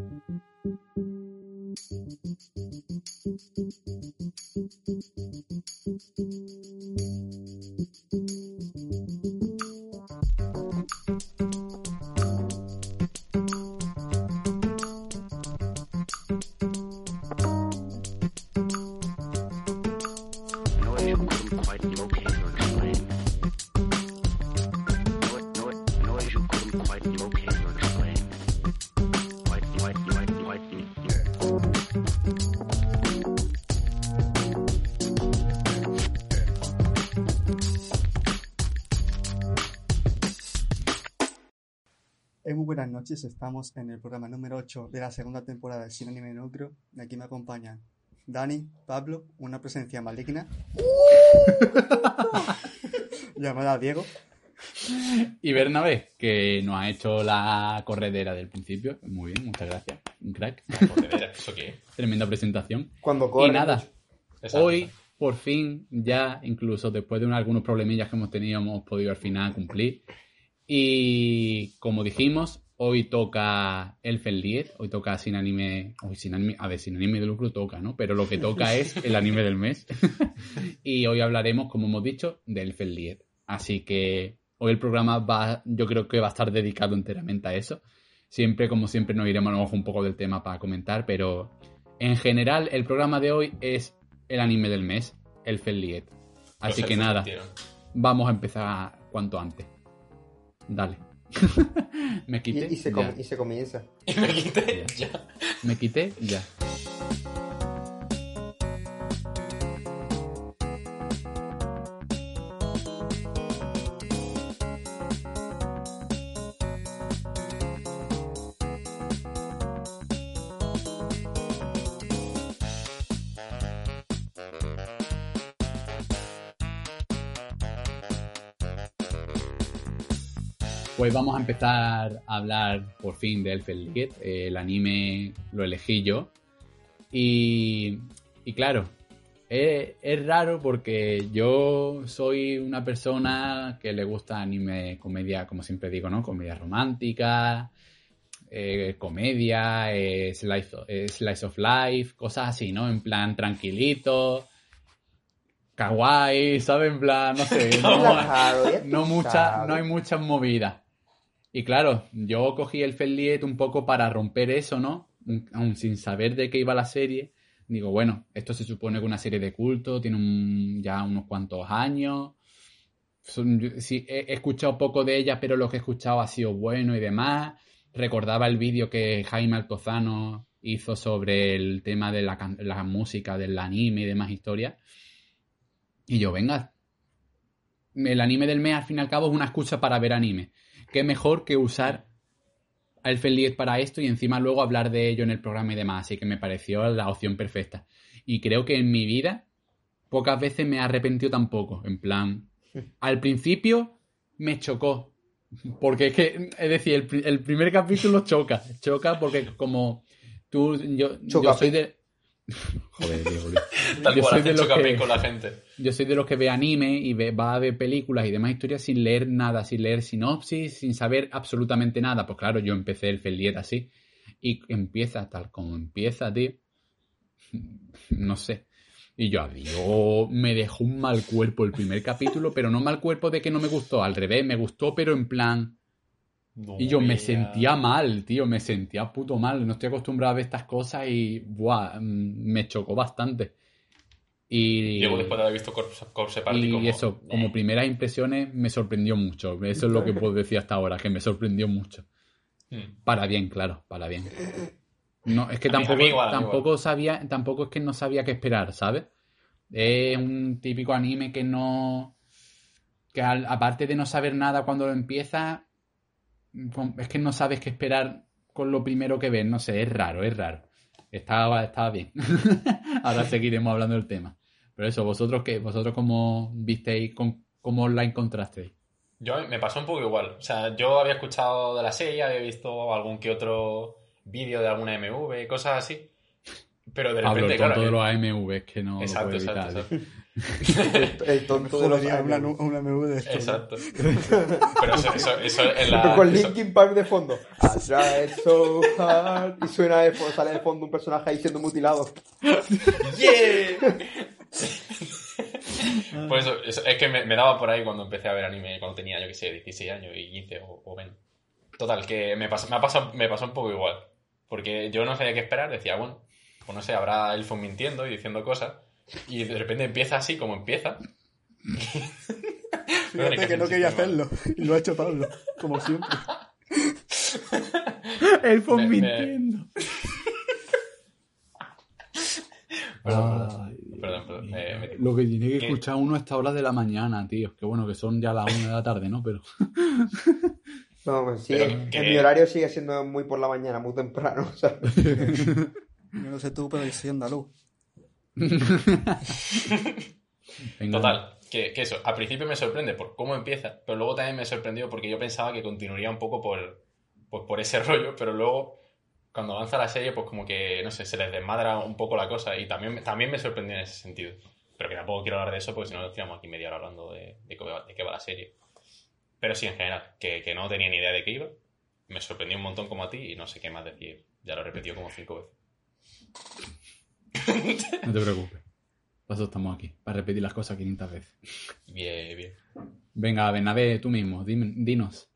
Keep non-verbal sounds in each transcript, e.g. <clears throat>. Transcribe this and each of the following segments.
Thank you. Noches, estamos en el programa número 8 de la segunda temporada de Cine Anime Núcleo. Y aquí me acompañan Dani, Pablo, una presencia maligna, <laughs> llamada Diego, Y Bernabé, que nos ha hecho la corredera del principio. Muy bien, muchas gracias. Un crack. Corredera, ¿eso qué es? Tremenda presentación. cuando Y corre. nada, Exacto. hoy, por fin, ya, incluso después de un- algunos problemillas que hemos tenido, hemos podido al final cumplir. Y como dijimos, hoy toca Elfen 10, hoy toca sin anime, hoy sin anime, a ver, sin anime de lucro toca, ¿no? Pero lo que toca <laughs> es el anime del mes. <laughs> y hoy hablaremos, como hemos dicho, de Elfen 10. Así que hoy el programa va, yo creo que va a estar dedicado enteramente a eso. Siempre, como siempre, nos iremos a un poco del tema para comentar, pero en general el programa de hoy es el anime del mes, Elfen 10. Así Los que nada, vamos a empezar cuanto antes. Dale. Me Y, quité. y se, ya. y se comienza. Y <laughs> me quité ya. Me quité, ya. Vamos a empezar a hablar por fin de Elfen Lied. Eh, el anime lo elegí yo. Y, y claro, es, es raro porque yo soy una persona que le gusta anime, comedia, como siempre digo, ¿no? Comedia romántica, eh, comedia, eh, slice, of, eh, slice of life, cosas así, ¿no? En plan tranquilito, kawaii, ¿sabes? En plan, no sé. <laughs> no- no mucha, no hay muchas movidas. Y claro, yo cogí el Felliet un poco para romper eso, ¿no? Aún sin saber de qué iba la serie. Digo, bueno, esto se supone que es una serie de culto, tiene un- ya unos cuantos años. He, escuchado poco de ella, pero lo que he escuchado ha sido bueno y demás. Recordaba el vídeo que Jaime Altozano hizo sobre el tema de la, la música del anime y demás historias. Y yo, venga, el anime del mes al fin y al cabo es una excusa para ver anime. Qué mejor que usar a Elfen Lied para esto y encima luego hablar de ello en el programa y demás. Así que me pareció la opción perfecta. Y creo que en mi vida pocas veces me he arrepentido tampoco. En plan, <laughs> al principio me chocó. Porque es que, es decir, el, el primer capítulo choca. Choca porque como tú, yo, yo soy de... <laughs> Joder, Diego, Luis. Tal Yo cual soy de los que- con la gente. yo soy de los que ve anime y ve- va a ver películas y demás historias sin leer nada, sin leer sinopsis, sin saber absolutamente nada. Pues claro, yo empecé el Feliet así. Y empieza tal como empieza, tío. <laughs> No sé. Y yo, adiós, me dejó un mal cuerpo el primer capítulo, pero no mal cuerpo de que no me gustó, al revés, me gustó, pero en plan... Y yo me sentía mal, tío, me sentía puto mal. No estoy acostumbrado a ver estas cosas y, buah, mm, me chocó bastante. Y... Diego, después de haber visto Corpse, Corpse Party, Y como... eso, como primeras impresiones, me sorprendió mucho. Eso es lo que puedo decir hasta ahora, que me sorprendió mucho. Mm. Para bien, claro, para bien. No, es que tampoco, igual, tampoco sabía, tampoco es que no sabía qué esperar, ¿sabes? Es un típico anime que no. que al- aparte de no saber nada cuando lo empieza, es que no sabes qué esperar con lo primero que ves, no sé, es raro, es raro. Estaba, estaba bien. <laughs> Ahora seguiremos hablando del tema. Pero eso, vosotros qué, vosotros cómo visteis, con, cómo la encontrasteis. Yo me pasó un poco igual. O sea, yo había escuchado de la serie, había visto algún que otro vídeo de alguna MV, cosas así. Pero de Pablo, repente, tonto claro. de los AMV que no Exacto, lo puede evitar. exacto, ¿eh? exacto. <laughs> El tonto de los una, una MV de esto. Exacto. <laughs> Pero eso, eso, eso en la. Pero con eso- Linkin Park de fondo. I tried so hard. Y suena de sale de fondo un personaje ahí siendo mutilado. ¡Yeah! Pues eso, eso- es que me, me daba por ahí cuando empecé a ver anime, cuando tenía, yo que sé, 16 años y 15 o, o 20. Total, que me pasó, me, ha pasado, me pasó un poco igual. Porque yo no sabía qué esperar, decía, bueno, pues no sé, habrá elfos mintiendo y diciendo cosas. Y de repente empieza así como empieza. <laughs> Fíjate que no quería hacerlo. Y lo ha hecho Pablo, como siempre. <laughs> Me- me- mintiendo. <laughs> Perdón, Ay, perdón, me- Lo que tiene que ¿Qué? escuchar uno a esta hora de la mañana, tío. Que bueno, que son ya las una de la tarde, ¿no? Pero No, pues sí, Pero en, que- mi horario sigue siendo muy por la mañana, muy temprano. Sea, Yo no sé tú, pero yo soy andaluz. Total, que, que eso, al principio me sorprende por cómo empieza, pero luego también me sorprendió porque yo pensaba que continuaría un poco por, pues por ese <laughs> rollo, pero luego cuando avanza la serie, pues como que, no sé, se les desmadra un poco la cosa y también, también me sorprendió en ese sentido. Pero que tampoco quiero hablar de eso porque si no nos tiramos aquí media hora hablando de, de, qué va, de qué va la serie. Pero sí, en general, que, que no tenía ni idea de qué iba. Me sorprendió un montón como a ti y no sé qué más decir. Ya lo he repetido como cinco veces. <laughs> No te preocupes. Para eso estamos aquí, para repetir las cosas 500 veces. Bien, bien. Venga, Bernabé, tú mismo, dime- dinos.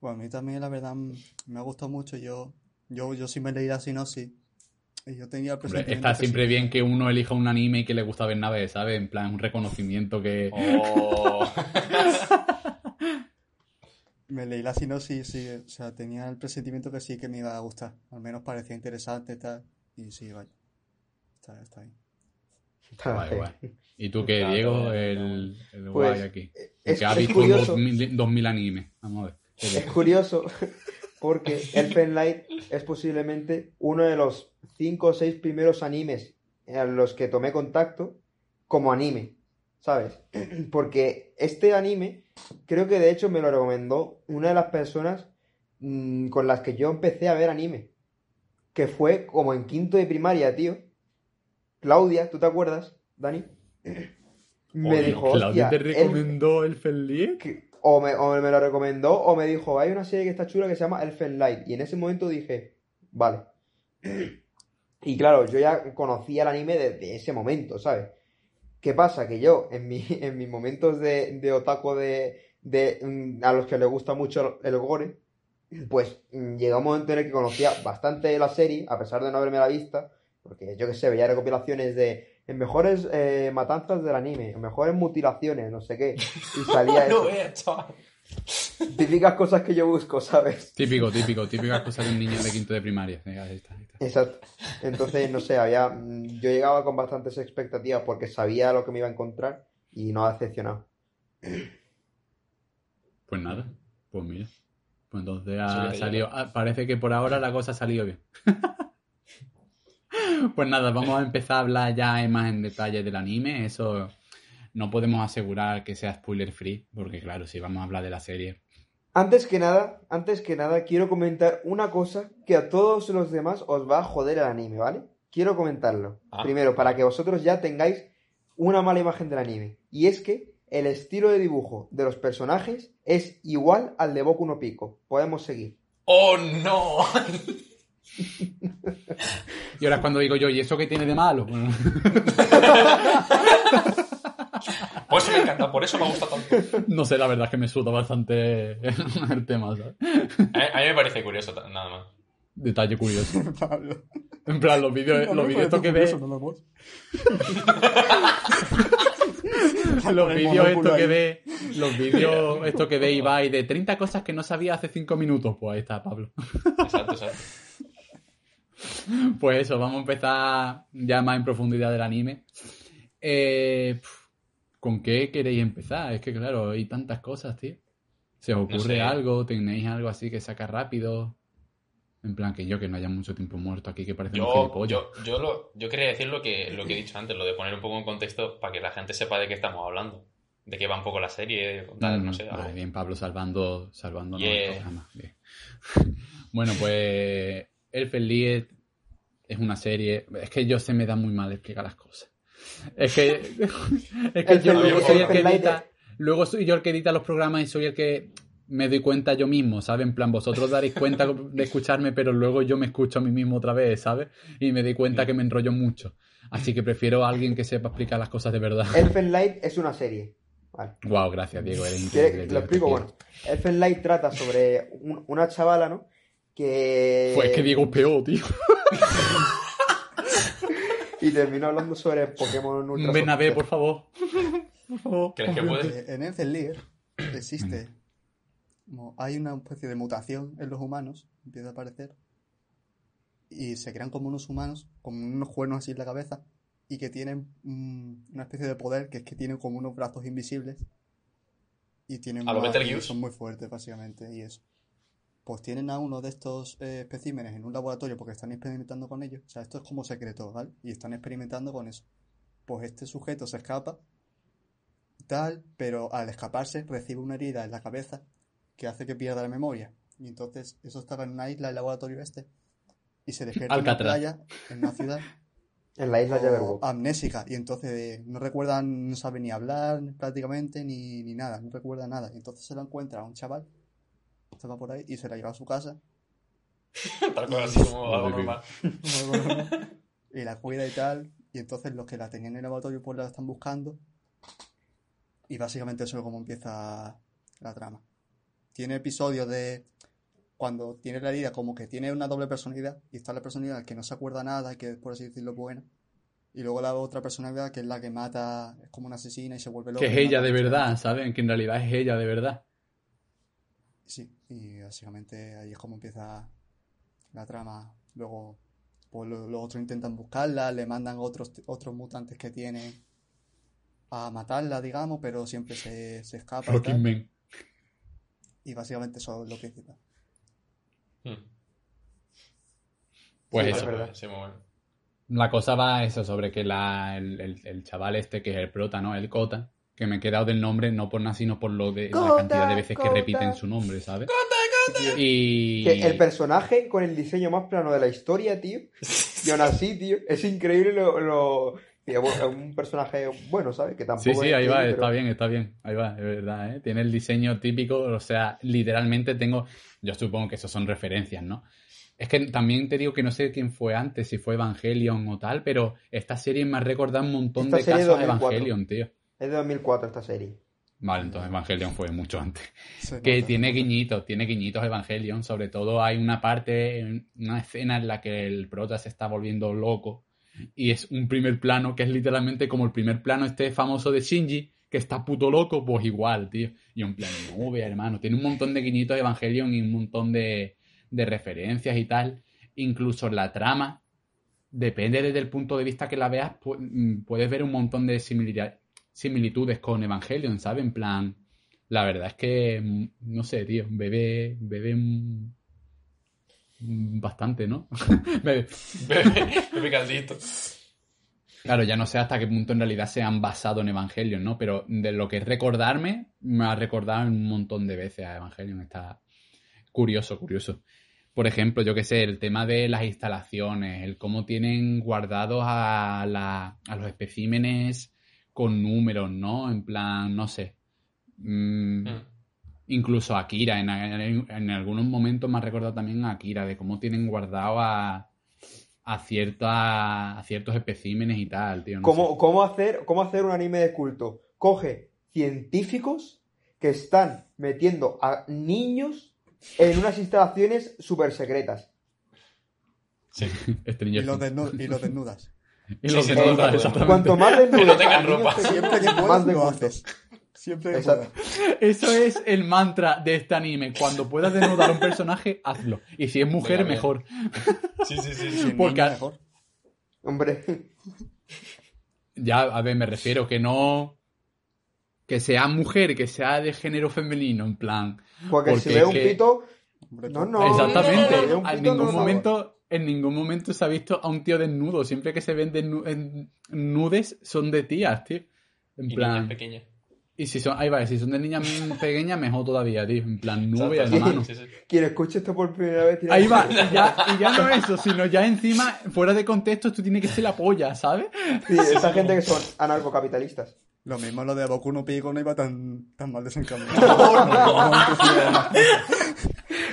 Bueno, a mí también, la verdad, me ha gustado mucho. Yo, yo, yo sí me leí la sinopsis. Y yo tenía el Hombre, presentimiento está que siempre sí. bien que uno elija un anime y que le gusta Bernabé, ¿sabes? En plan, un reconocimiento que... Oh. <laughs> Me leí la sinopsis, sí, o sea, tenía el presentimiento que sí que me iba a gustar. Al menos parecía interesante y tal. Y sí, vaya. Está, está bien. Guay, guay. ¿Y tú qué, Diego? El, el Pues, guay aquí. es- que ha visto curioso. 2000, 2000 animes. Vamos a ver. ¿Qué Es curioso <laughs> porque Elfen Light es posiblemente uno de los cinco o seis primeros animes a los que tomé contacto como anime, ¿sabes? <clears throat> Porque este anime creo que de hecho me lo recomendó una de las personas mm, con las que yo empecé a ver anime, que fue como en quinto de primaria, tío. Claudia, ¿tú te acuerdas, Dani? Me Oye, dijo, Claudia te el- recomendó el que- o, me, o me lo recomendó o me dijo, hay una serie que está chula que se llama Elfen Light. Y en ese momento dije, vale. Y claro, yo ya conocía el anime desde ese momento, ¿sabes? ¿Qué pasa? Que yo, en, mi, <laughs> en mis momentos de, de otaku de, de, mm, a los que les gusta mucho el gore, pues mm, llegó un momento en el que conocía bastante la serie, a pesar de no haberme la vista, porque yo que sé, veía recopilaciones de en mejores eh, matanzas del anime, en mejores mutilaciones, no sé qué, y <laughs> salía eso. Típicas cosas que yo busco, ¿sabes? Típico, típico, típicas cosas de un niño de quinto de primaria. Venga, ahí está, ahí está. Exacto. Entonces, no sé, había, yo llegaba con bastantes expectativas porque sabía lo que me iba a encontrar y no ha decepcionado. Pues nada, pues mira. Pues entonces ha salido. ah, Parece que por ahora la cosa ha salido bien. <laughs> pues nada, vamos a empezar a hablar ya más en detalle del anime. Eso no podemos asegurar que sea spoiler free, porque claro, si vamos a hablar de la serie. Antes que nada, antes que nada, quiero comentar una cosa que a todos los demás os va a joder el anime, ¿vale? Quiero comentarlo. Ah. Primero, para que vosotros ya tengáis una mala imagen del anime. Y es que el estilo de dibujo de los personajes es igual al de Boku no Pico. Podemos seguir. ¡Oh, no! <laughs> Y ahora es cuando digo yo, ¿y eso qué tiene de malo? Bueno, Por eso me encanta, por eso me gusta tanto. no sé, la verdad es que me suda bastante <laughs> el tema, ¿sabes? A mí, me parece curioso, nada más. Detalle curioso. <laughs> Pablo. En plan, los vídeos, No, los vídeos estos que ves. no <laughs> los vídeos estos que ve, los vídeos estos que ve Ibai de 30 cosas que no sabía hace 5 minutos, pues ahí está Pablo. Exacto, exacto. Pues eso, vamos a empezar ya más en profundidad del anime. Eh, ¿Con qué queréis empezar? Es que claro, hay tantas cosas, tío. ¿Se os ocurre sé. algo? ¿Tenéis algo así que saca rápido? En plan, que yo, que no haya mucho tiempo muerto aquí, que parece un Yo, gilipollas. yo, yo, lo, yo quería decir lo que, lo que he dicho antes, lo de poner un poco en contexto para que la gente sepa de qué estamos hablando. De qué va un poco la serie, tal, no sé. Vale, bien, Pablo, salvando, salvando Yeah. el programa. Bien. <laughs> bueno, pues Elfen Lied es una serie. Es que yo se me da muy mal explicar las cosas. Es que, <laughs> es que yo luego soy el que edita, luego soy yo el que edita los programas y soy el que me doy cuenta yo mismo, ¿sabes? En plan, vosotros daréis cuenta <laughs> de escucharme, pero luego yo me escucho a mí mismo otra vez, ¿sabes? Y me doy cuenta que me enrollo mucho. Así que prefiero a alguien que sepa explicar las cosas de verdad. Elfen Light es una serie. Vale. Wow, gracias, Diego, eres ¿Quieres- increíble. tío, Lo explico, bueno. Elfen Light trata sobre un- una chavala, ¿no? Que. Pues es que Diego peor, tío. <laughs> Y terminó hablando sobre Pokémon Ultra. Ven a ver, por favor. Por favor. ¿Crees que puede? Eh, En Elfen Lied existe. como hay una especie de mutación en los humanos, empieza a aparecer. Y se crean como unos humanos, como unos cuernos así en la cabeza. Y que tienen mm, una especie de poder que es que tienen como unos brazos invisibles. Y tienen ¿A más- y son muy fuertes, básicamente. Y eso. Pues tienen a uno de estos eh, especímenes en un laboratorio porque están experimentando con ellos. O sea, esto es como secreto, ¿vale? Y están experimentando con eso. Pues este sujeto se escapa tal, pero al escaparse recibe una herida en la cabeza que hace que pierda la memoria. Y entonces eso estaba en una isla, el laboratorio este, y se despierta en una playa, en una ciudad <laughs> En la isla Jabberwock. amnésica. Y entonces eh, no recuerdan, no sabe ni hablar prácticamente, ni, ni nada, no recuerda nada. Y entonces se lo encuentra a un chaval, estaba por ahí, y se la lleva a su casa, <laughs> Tal cual, así como algo normal. <laughs> y la cuida y tal. Y entonces los que la tenían en el laboratorio pues la están buscando. Y básicamente eso es como empieza la trama. Tiene episodios de cuando tiene la herida como que tiene una doble personalidad y está la personalidad que no se acuerda nada, que es por así decirlo buena. Y luego la otra personalidad que es la que mata, es como una asesina y se vuelve loca. Que es y ella de verdad. ¿saben? Que en realidad es ella de verdad. Sí, y básicamente ahí es como empieza la trama. Luego, pues lo- los otros intentan buscarla, le mandan otros, otros mutantes que tienen a matarla, digamos, pero siempre se, se escapa y tal. man. Y básicamente eso es lo principal. Hmm. Pues Sí, eso. es verdad. Sí, muy bueno. La cosa va eso sobre que la, el, el- el chaval este, que es el prota, ¿no? El Cota, que me he quedado del nombre no por nada, sino por lo de la cantidad de veces que repiten su nombre, ¿sabes? Y... Que el personaje con el diseño más plano de la historia, tío. Y aún así, tío, es increíble lo. lo... tío, un personaje bueno, ¿sabes? Que tampoco Sí, sí, es ahí va, está pero- bien, está bien. Ahí va, es verdad, ¿eh? Tiene el diseño típico, o sea, literalmente tengo, yo supongo que eso son referencias, ¿no? Es que también te digo que no sé quién fue antes, si fue Evangelion o tal, pero esta serie me ha recordado un montón Esta de casos de a 2004. Evangelion, tío. Es de 2004 esta serie. Vale, entonces Evangelion fue mucho antes. Que tiene guiñitos, tiene guiñitos Evangelion. Sobre todo hay una parte, una escena en la que el prota se está volviendo loco. Y es un primer plano que es literalmente como el primer plano este famoso de Shinji, que está puto loco, pues igual, tío. Y un plan, no, vea, hermano. Tiene un montón de guiñitos Evangelion y un montón de, de referencias y tal. Incluso la trama, depende desde el punto de vista que la veas, pu- mm, puedes ver un montón de similira- similitudes con Evangelion, ¿sabes? En plan, la verdad es que, mm, no sé, tío, bebé, bebé mm, bastante, ¿no? <laughs> Bebe, bebe caldito. Claro, ya no sé hasta qué punto en realidad se han basado en Evangelion, ¿no? Pero de lo que es recordarme, me ha recordado un montón de veces a Evangelion. Está curioso, curioso. Por ejemplo, yo qué sé, el tema de las instalaciones, el cómo tienen guardados a los especímenes con números, ¿no? En plan, no sé. Mm, Hmm. Incluso a Akira, en, en- en algunos momentos me ha recordado también a Akira, de cómo tienen guardado a, a, cierta- a ciertos especímenes y tal, tío. no ¿Cómo, hacer, ¿Cómo hacer un anime de culto? Coge científicos que están metiendo a niños en unas instalaciones súper secretas. Sí. <laughs> Y los desnudas. Y los Sí, sí. Cuanto más <laughs> desnudos no tengan ropa. Siempre que <laughs> más puedas de lo culto. haces. Siempre que Exacto. puedas. Eso es el mantra de este anime. Cuando puedas desnudar a un personaje, hazlo. Y si es mujer, Venga, mejor. Sí, sí, sí. Porque- mejor. Hombre, Ya, a ver, me refiero que no. Que sea mujer, que sea de género femenino, en plan. porque si ve un que- pito, Hombre, No, no. Exactamente. En ningún momento, en ningún momento se ha visto a un tío desnudo. Siempre que se ven en- nudes son de tías, tío. En Y niñas plan. pequeñas. Y si son, ahí va, si son de niñas <laughs> pequeñas, mejor todavía, tío. En plan, nube en la mano. sí, sí. Quien escuche esto por primera vez Ahí va, y ya, y ya no eso, sino ya encima, fuera de contexto, esto tiene que ser la polla, ¿sabes? Sí, esa gente que son anarcocapitalistas. Lo mismo lo de Boku no Pico no iba tan, tan mal desencaminado. <laughs> <laughs>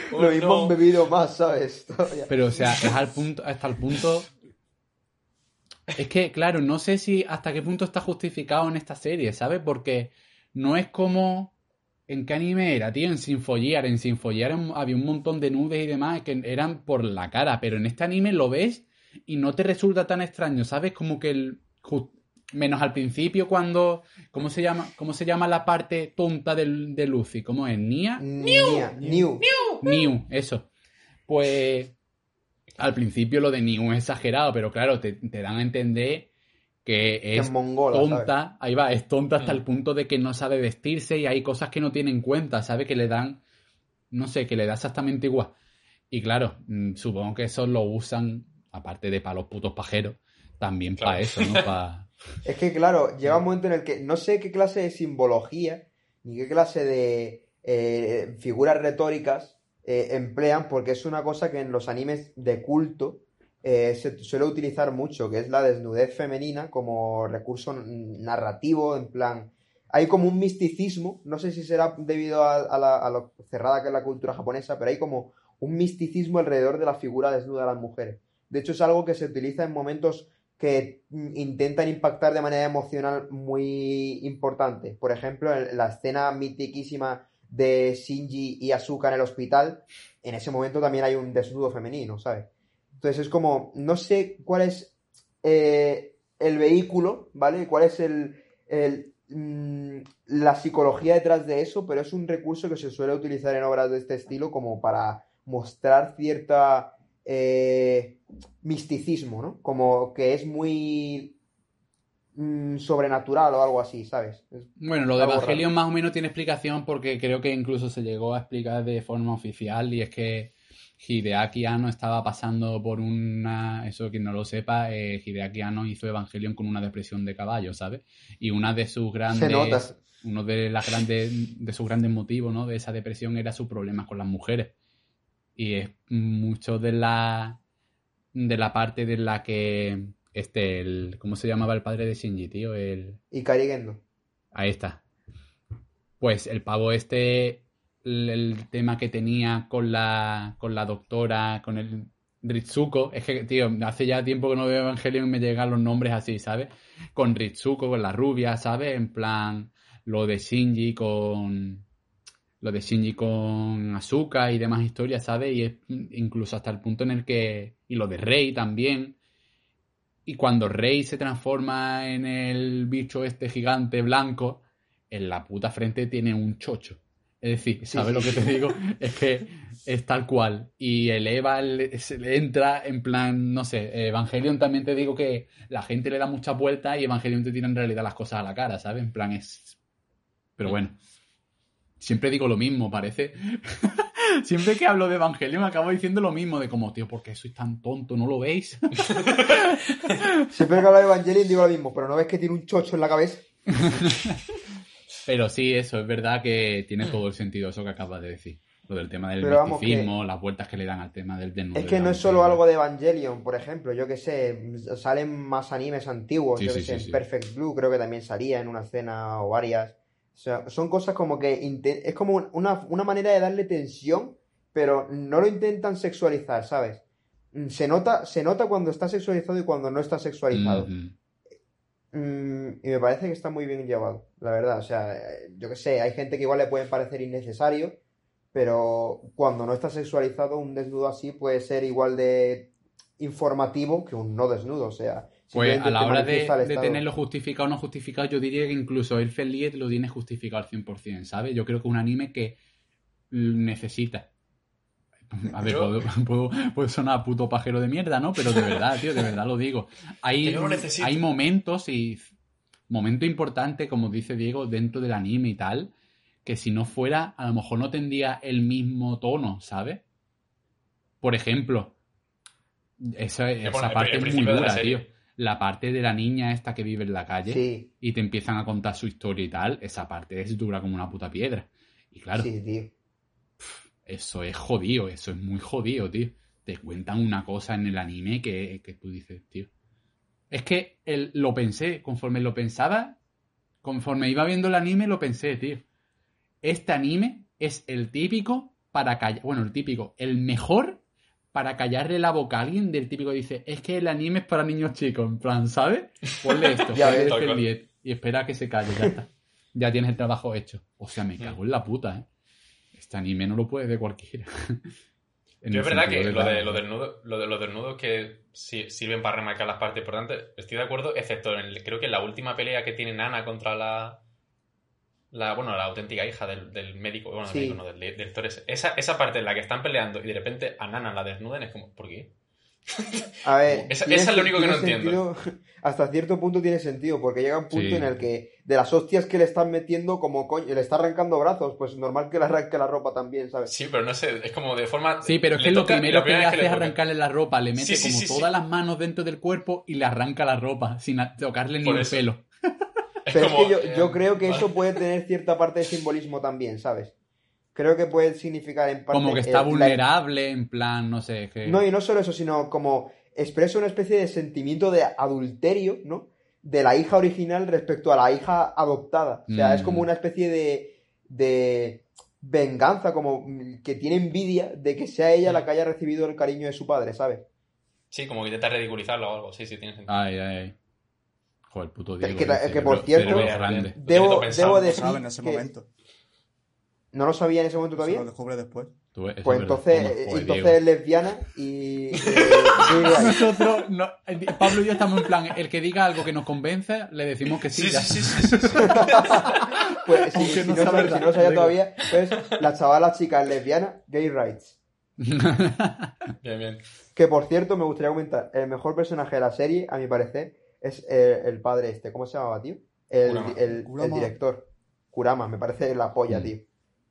Oh, Lo mismo no. han bebido más, ¿sabes? Todavía. Pero, o sea, es al punto, hasta el punto. Es que, claro, no sé si hasta qué punto está justificado en esta serie, ¿sabes? Porque no es como. ¿En qué anime era, tío? En Sinfollear. En Sinfollear había un montón de nudes y demás que eran por la cara, pero en este anime lo ves y no te resulta tan extraño, ¿sabes? Como que el. Menos al principio cuando. ¿Cómo se llama? ¿Cómo se llama la parte tonta del- de Lucy? ¿Cómo es? ¿Nia? Nia, New. New, eso. Pues al principio lo de New es exagerado, pero claro, te, te dan a entender que es tonta, ahí va, es tonta hasta Mm. el punto de que no sabe vestirse y hay cosas que no tiene en cuenta, ¿sabe? Que le dan, no sé, que le da exactamente igual. Y claro, mm, supongo que eso lo usan, aparte de para los putos pajeros, también Claro. para eso, ¿no? Para... <laughs> Es que, claro, llega un momento en el que no sé qué clase de simbología ni qué clase de eh, figuras retóricas eh, emplean, porque es una cosa que en los animes de culto eh, se suele utilizar mucho, que es la desnudez femenina como recurso narrativo, en plan... Hay como un misticismo, no sé si será debido a, a la- a lo cerrada que es la cultura japonesa, pero hay como un misticismo alrededor de la figura desnuda de las mujeres. De hecho, es algo que se utiliza en momentos que mm, intentan impactar de manera emocional muy importante. Por ejemplo, en la escena mitiquísima de Shinji y Asuka en el hospital, en ese momento también hay un desnudo femenino, ¿sabes? Entonces es como, no sé cuál es eh, el vehículo, ¿vale? ¿Cuál es el, mm, la psicología detrás de eso? Pero es un recurso que se suele utilizar en obras de este estilo como para mostrar cierta eh, misticismo, ¿no? Como que es muy mm, sobrenatural o algo así, ¿sabes? Es- Bueno, lo de Evangelion más o menos tiene explicación porque creo que incluso se llegó a explicar de forma oficial y es que Hideaki Anno estaba pasando por una, eso quien no lo sepa, eh, Hideaki Anno hizo Evangelion con una depresión de caballo, ¿sabes? Y una de sus grandes, uno de las grandes, de sus grandes motivos, ¿no? De esa depresión era su problema con las mujeres. Y es mucho de la, de la parte de la que, este, el, ¿cómo se llamaba el padre de Shinji, tío? El, Y Karigendo. Ahí está. Pues el pavo este, el, el tema que tenía con la, con la doctora, con el Ritsuko, es que, tío, hace ya tiempo que no veo Evangelion y me llegan los nombres así, ¿sabes? Con Ritsuko, con la rubia, ¿sabes? En plan, lo de Shinji con... Lo de Shinji con Asuka y demás historias, ¿sabes? Y es incluso hasta el punto en el que... Y lo de Rei también. Y cuando Rey se transforma en el bicho este gigante blanco, en la puta frente tiene un chocho. Es decir, ¿sabes sí, lo que te digo? <laughs> Es que es tal cual. Y el Eva le- se le entra en plan, no sé, Evangelion también te digo que la gente le da muchas vueltas y Evangelion te tira en realidad las cosas a la cara, ¿sabes? En plan es... Pero bueno. Siempre digo lo mismo, parece. <laughs> Siempre que hablo de Evangelion acabo diciendo lo mismo, de como, tío, ¿por qué sois tan tonto? ¿No lo veis? <laughs> Siempre que hablo de Evangelion digo lo mismo, pero ¿no ves que tiene un chocho en la cabeza? Pero sí, eso, es verdad que tiene todo el sentido eso que acabas de decir. Lo del tema del misticismo, las vueltas que le dan al tema del desnudo. Es que no es solo algo de Evangelion, por ejemplo, yo que sé, salen más animes antiguos, Sí, yo que sí, sé, sí. Perfect Blue creo que también salía en una escena o varias. O sea, son cosas como que es como una, una manera de darle tensión, pero no lo intentan sexualizar, ¿sabes? Mm, Se nota, se nota cuando está sexualizado y cuando no está sexualizado. Mm, y me parece que está muy bien llevado, la verdad. O sea, eh, yo que sé, hay gente que igual le puede parecer innecesario, pero cuando no está sexualizado, un desnudo así puede ser igual de informativo que un no desnudo. O sea, Pues a la hora de, tenerlo justificado o no justificado, yo diría que incluso el Feliet lo tiene justificado al 100%, ¿sabes? Yo creo que es un anime que necesita. A ver, Yo- puedo, puedo- puedo sonar a puto pajero de mierda, ¿no? Pero de verdad, tío, de verdad lo digo. Hay, hay momentos y momento importante, como dice Diego, dentro del anime y tal, que si no fuera, a lo mejor no tendría el mismo tono, ¿sabes? por ejemplo, esa, esa parte es muy dura, tío. La parte de la niña esta que vive en la calle Sí, y te empiezan a contar su historia y tal, esa parte es dura como una puta piedra. Y claro, sí, tío. eso es jodido, eso es muy jodido, tío. Te cuentan una cosa en el anime que, que tú dices, tío. Es que el- lo pensé, conforme lo pensaba, conforme iba viendo el anime, lo pensé, tío. Este anime es el típico para callar, bueno, el típico, el mejor para callarle la boca a alguien del típico que dice, es que el anime es para niños chicos, en plan, ¿sabes? Ponle esto, <laughs> Ya ponle este Tal cual. liet y espera a que se calle, ya está. Ya tienes el trabajo hecho. O sea, me cago en la puta, ¿eh? Este anime no lo puede ver cualquiera. <laughs> En Yo el es verdad que lo de, la- lo, del nudo, lo de los desnudos que si- sirven para remarcar las partes importantes, estoy de acuerdo, excepto en el- creo que en la última pelea que tiene Nana contra la, la bueno, la auténtica hija del, del médico, bueno, del Sí. médico, no, del, ese. Esa, esa parte en la que están peleando y de repente a Nana la desnudan es como, ¿por qué? A ver, Esa- tiene esa es lo único que no entiendo. <laughs> hasta cierto punto tiene sentido, porque llega un punto Sí. en el que de las hostias que le están metiendo, como coño, le está arrancando brazos, pues normal que le arranque la ropa también, ¿sabes? Sí, pero no sé, es como de forma... Sí, pero es que lo toca- primero que le hace es arrancarle la ropa, le mete Sí, sí, como sí, todas sí. las manos dentro del cuerpo y le arranca la ropa sin tocarle ni Por eso. pelo. <laughs> Es Pero como, es que yo, eh, yo creo que eso puede tener cierta parte de simbolismo también, ¿sabes? Creo que puede significar en parte... Como que está eh, la- vulnerable, en plan, no sé, que... No, y no solo eso, sino como expresa una especie de sentimiento de adulterio, ¿no? De la hija original respecto a la hija adoptada. O sea, Mm. es como una especie de, de venganza, como mm, que tiene envidia de que sea ella la que haya recibido el cariño de su padre, ¿sabes? Sí, como que intenta ridiculizarlo o algo, sí, sí, tiene sentido. Ay, ay, ay. Joder, puto Diego. que- el que por cierto- Debo, debo No decir en ese que momento. no lo sabía en ese momento todavía. lo descubre después. Tú, Pues entonces, joder, entonces Diego. es lesbiana y... eh. Nosotros, no, eh, Pablo y yo estamos en plan, el que diga algo que nos convence, le decimos que sí. Sí, ya sí, está. sí, sí, sí, sí. <laughs> Pues si, no no, sea sabe- verdad, si no lo sabía todavía, pues la chavala chica es lesbiana, gay rights. Bien, bien. Que por cierto, me gustaría comentar, el mejor personaje de la serie, a mi parecer, es eh, el padre este. ¿Cómo se llamaba, tío? El, Kurama. el- director. Kurama, me parece la polla, Mm. tío.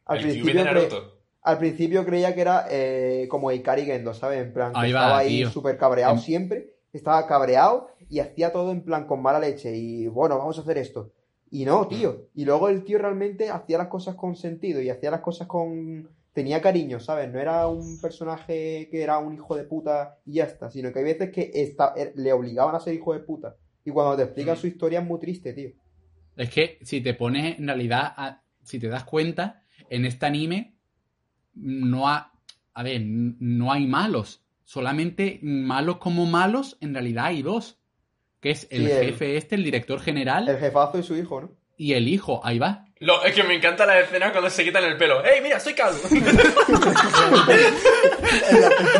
Al El principio, cre- al principio creía que era eh, como Ikari Gendo, ¿sabes? En plan, que Ahí va, estaba ahí súper cabreado Em- siempre, estaba cabreado y hacía todo en plan con mala leche y bueno, vamos a hacer esto. Y no, tío. Y luego el tío realmente hacía las cosas con sentido y hacía las cosas con... Tenía cariño, ¿sabes? No era un personaje que era un hijo de puta y ya está, sino que hay veces que esta- er- le obligaban a ser hijo de puta. Y cuando te explican Mm. su historia es muy triste, tío. Es que si te pones en realidad, a- si te das cuenta, en este anime no ha, a ver, no hay malos. Solamente malos como malos, en realidad hay dos. Que es el Sí, el- jefe este, el director general, El jefazo y su hijo, ¿no? y el hijo. Ahí va. Lo- es que me encanta la escena cuando se quitan el pelo. ¡Ey, mira, soy calvo! <laughs>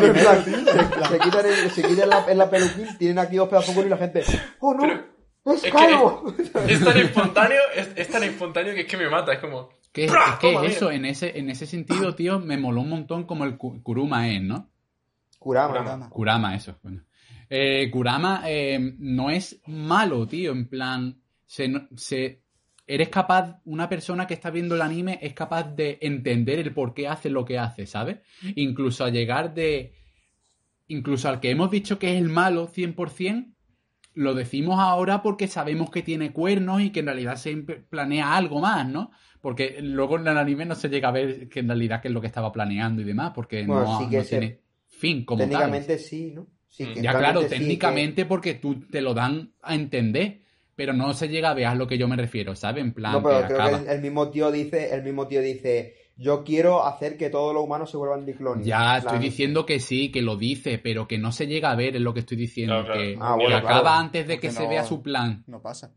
En plan, se, se quitan, el- se quitan la, en la peluquín, tienen aquí dos pedazos y la gente, ¡oh no! ¡Es calvo! es tan espontáneo, es, es tan espontáneo que es que me mata. Es como... Que es, que Toma, eso, mira. en ese, en ese sentido, tío, me moló un montón como el Ku- Kuruma es, ¿no? Kurama. Kurama. Kurama, eso. Bueno. Eh, Kurama eh, no es malo, tío. En plan, se, no- se, eres capaz, una persona que está viendo el anime es capaz de entender el por qué hace lo que hace, ¿sabes? Incluso a llegar de... Incluso al que hemos dicho que es el malo 100%, lo decimos ahora porque sabemos que tiene cuernos y que en realidad se planea algo más, ¿no? Porque luego en el anime no se llega a ver que en realidad qué es lo que estaba planeando y demás, porque Bueno, no, sí que no se- tiene fin como tal. Técnicamente sí, ¿no? Sí, Mm. que Ya claro, sí, que- técnicamente porque tú te lo dan a entender, pero no se llega a ver a lo que yo me refiero, ¿sabes? En plan, No, pero que creo acaba. que el, mismo tío dice, el mismo tío dice, yo quiero hacer que todos los humanos se vuelvan diclonios. Ya estoy diciendo que sí, que lo dice, pero que no se llega a ver es lo que estoy diciendo, Claro, claro. que, Ah, que bueno, acaba claro. antes de que se vea su plan. No pasa.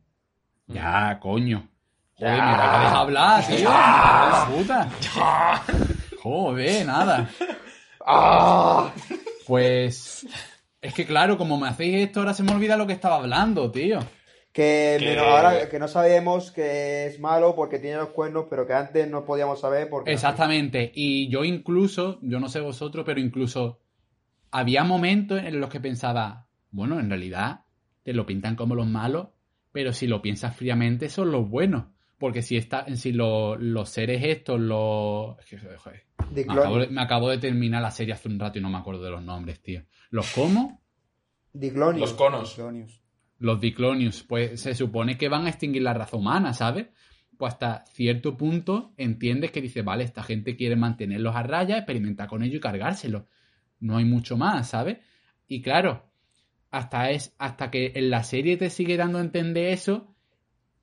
Ya, coño. Joder, Ya. me deja de hablar, tío. La puta. Joder, nada. ¡Ah! Pues es que claro, como me hacéis esto, ahora se me olvida lo que estaba hablando, tío. Que, Que- menos ahora que no sabemos que es malo porque tiene los cuernos, pero que antes no podíamos saber porque... Exactamente. Y yo incluso, yo no sé vosotros, pero incluso había momentos en los que pensaba, bueno, en realidad te lo pintan como los malos, pero si lo piensas fríamente son los buenos. Porque si está, si lo- los seres estos, los. joder, me, acabo de, Clonius. me acabo de terminar la serie hace un rato y no me acuerdo de los nombres, tío. ¿Los cómo? De Clonius. Los conos. Los Diclonius, pues se supone que van a extinguir la raza humana, ¿sabes? Pues hasta cierto punto entiendes que dice, vale, esta gente quiere mantenerlos a raya, experimentar con ellos y cargárselos. No hay mucho más, ¿sabes? Y claro, hasta, es, hasta que en la serie te sigue dando a entender eso,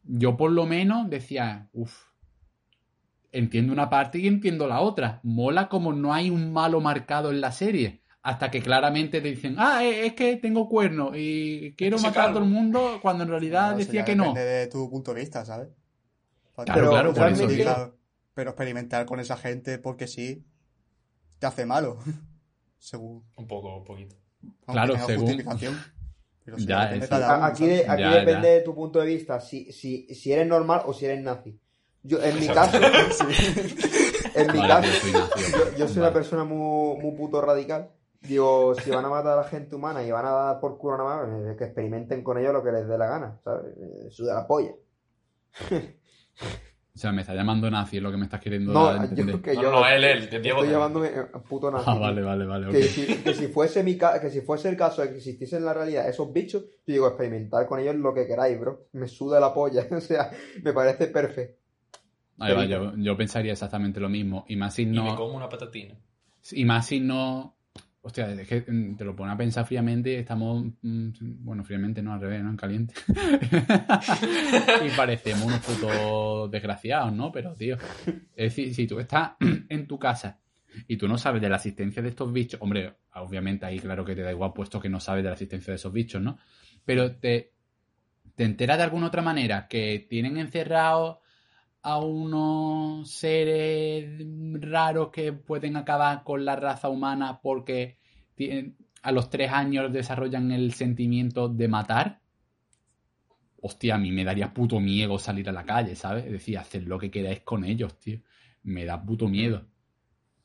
yo por lo menos decía, uff, entiendo una parte y entiendo la otra. Mola como no hay un malo marcado en la serie. Hasta que claramente te dicen, ah, eh, es que tengo cuernos y quiero matar a todo el mundo, cuando en realidad Claro, decía que no. Depende de tu punto de vista, ¿sabes? Claro, Pero claro, por eso realmente- digo. Pero experimentar con esa gente porque sí te hace malo. <laughs> Según. Un poco, un poquito. aunque Claro, según- justificación. Pero sí, Ya, eso. Aquí, aquí Ya, depende ya. de tu punto de vista, si, si, si eres normal o si eres nazi. Yo, en mi caso, <laughs> en mi Vale, caso, yo soy yo, una persona muy, muy puto radical. Digo, si van a matar a la gente humana y van a dar por culo nada más, eh, que experimenten con ellos lo que les dé la gana, ¿sabes? Eh, Suda la polla. <laughs> O sea, me está llamando nazi, es lo que me estás queriendo No, dar yo que No, yo no, él, él, Diego. estoy llamándome puto nazi. Ah, vale, vale, vale. Que si, que si fuese mi ca- que si fuese el caso de que existiesen en la realidad esos bichos, yo digo, experimentar con ellos lo que queráis, bro. Me suda la polla. <laughs> O sea, me parece perfecto. Ahí va, yo, yo pensaría exactamente lo mismo. Y más si Y me no. como una patatina. Y más si no. Hostia, es que mm, te lo pone a pensar fríamente estamos. mm, Bueno, fríamente no al revés, ¿no? En caliente. <laughs> y parecemos unos putos desgraciados, ¿no? Pero, tío. Es decir, si tú estás <clears throat> en tu casa y tú no sabes de la existencia de estos bichos. Hombre, obviamente ahí claro que te da igual, puesto que no sabes de la existencia de esos bichos, ¿no? Pero te, te enteras de alguna otra manera que tienen encerrados a unos seres raros que pueden acabar con la raza humana porque a los tres años desarrollan el sentimiento de matar. Hostia, a mí me daría puto miedo salir a la calle, ¿sabes? Es decir, hacer lo que queráis con ellos, tío. Me da puto miedo.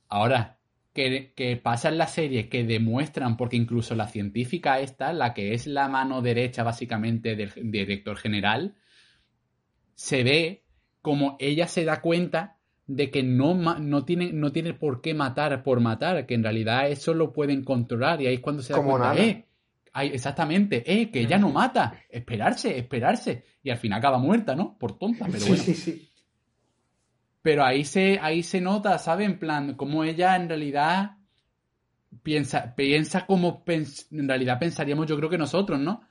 Ahora, que, que pasa en la serie que demuestran, porque incluso la científica esta, la que es la mano derecha básicamente del director general, se ve como ella se da cuenta de que no, ma- no, tiene, no tiene por qué matar por matar, que en realidad eso lo pueden controlar y ahí es cuando se da Como cuenta, nada. eh, ay, exactamente, eh, que ella no mata, esperarse, esperarse, y al final acaba muerta, ¿no? Por tonta, pero sí, bueno. sí, sí. Pero ahí se, ahí se nota, ¿sabes? En plan, como ella en realidad piensa, piensa como pens- en realidad pensaríamos yo creo que nosotros, ¿no?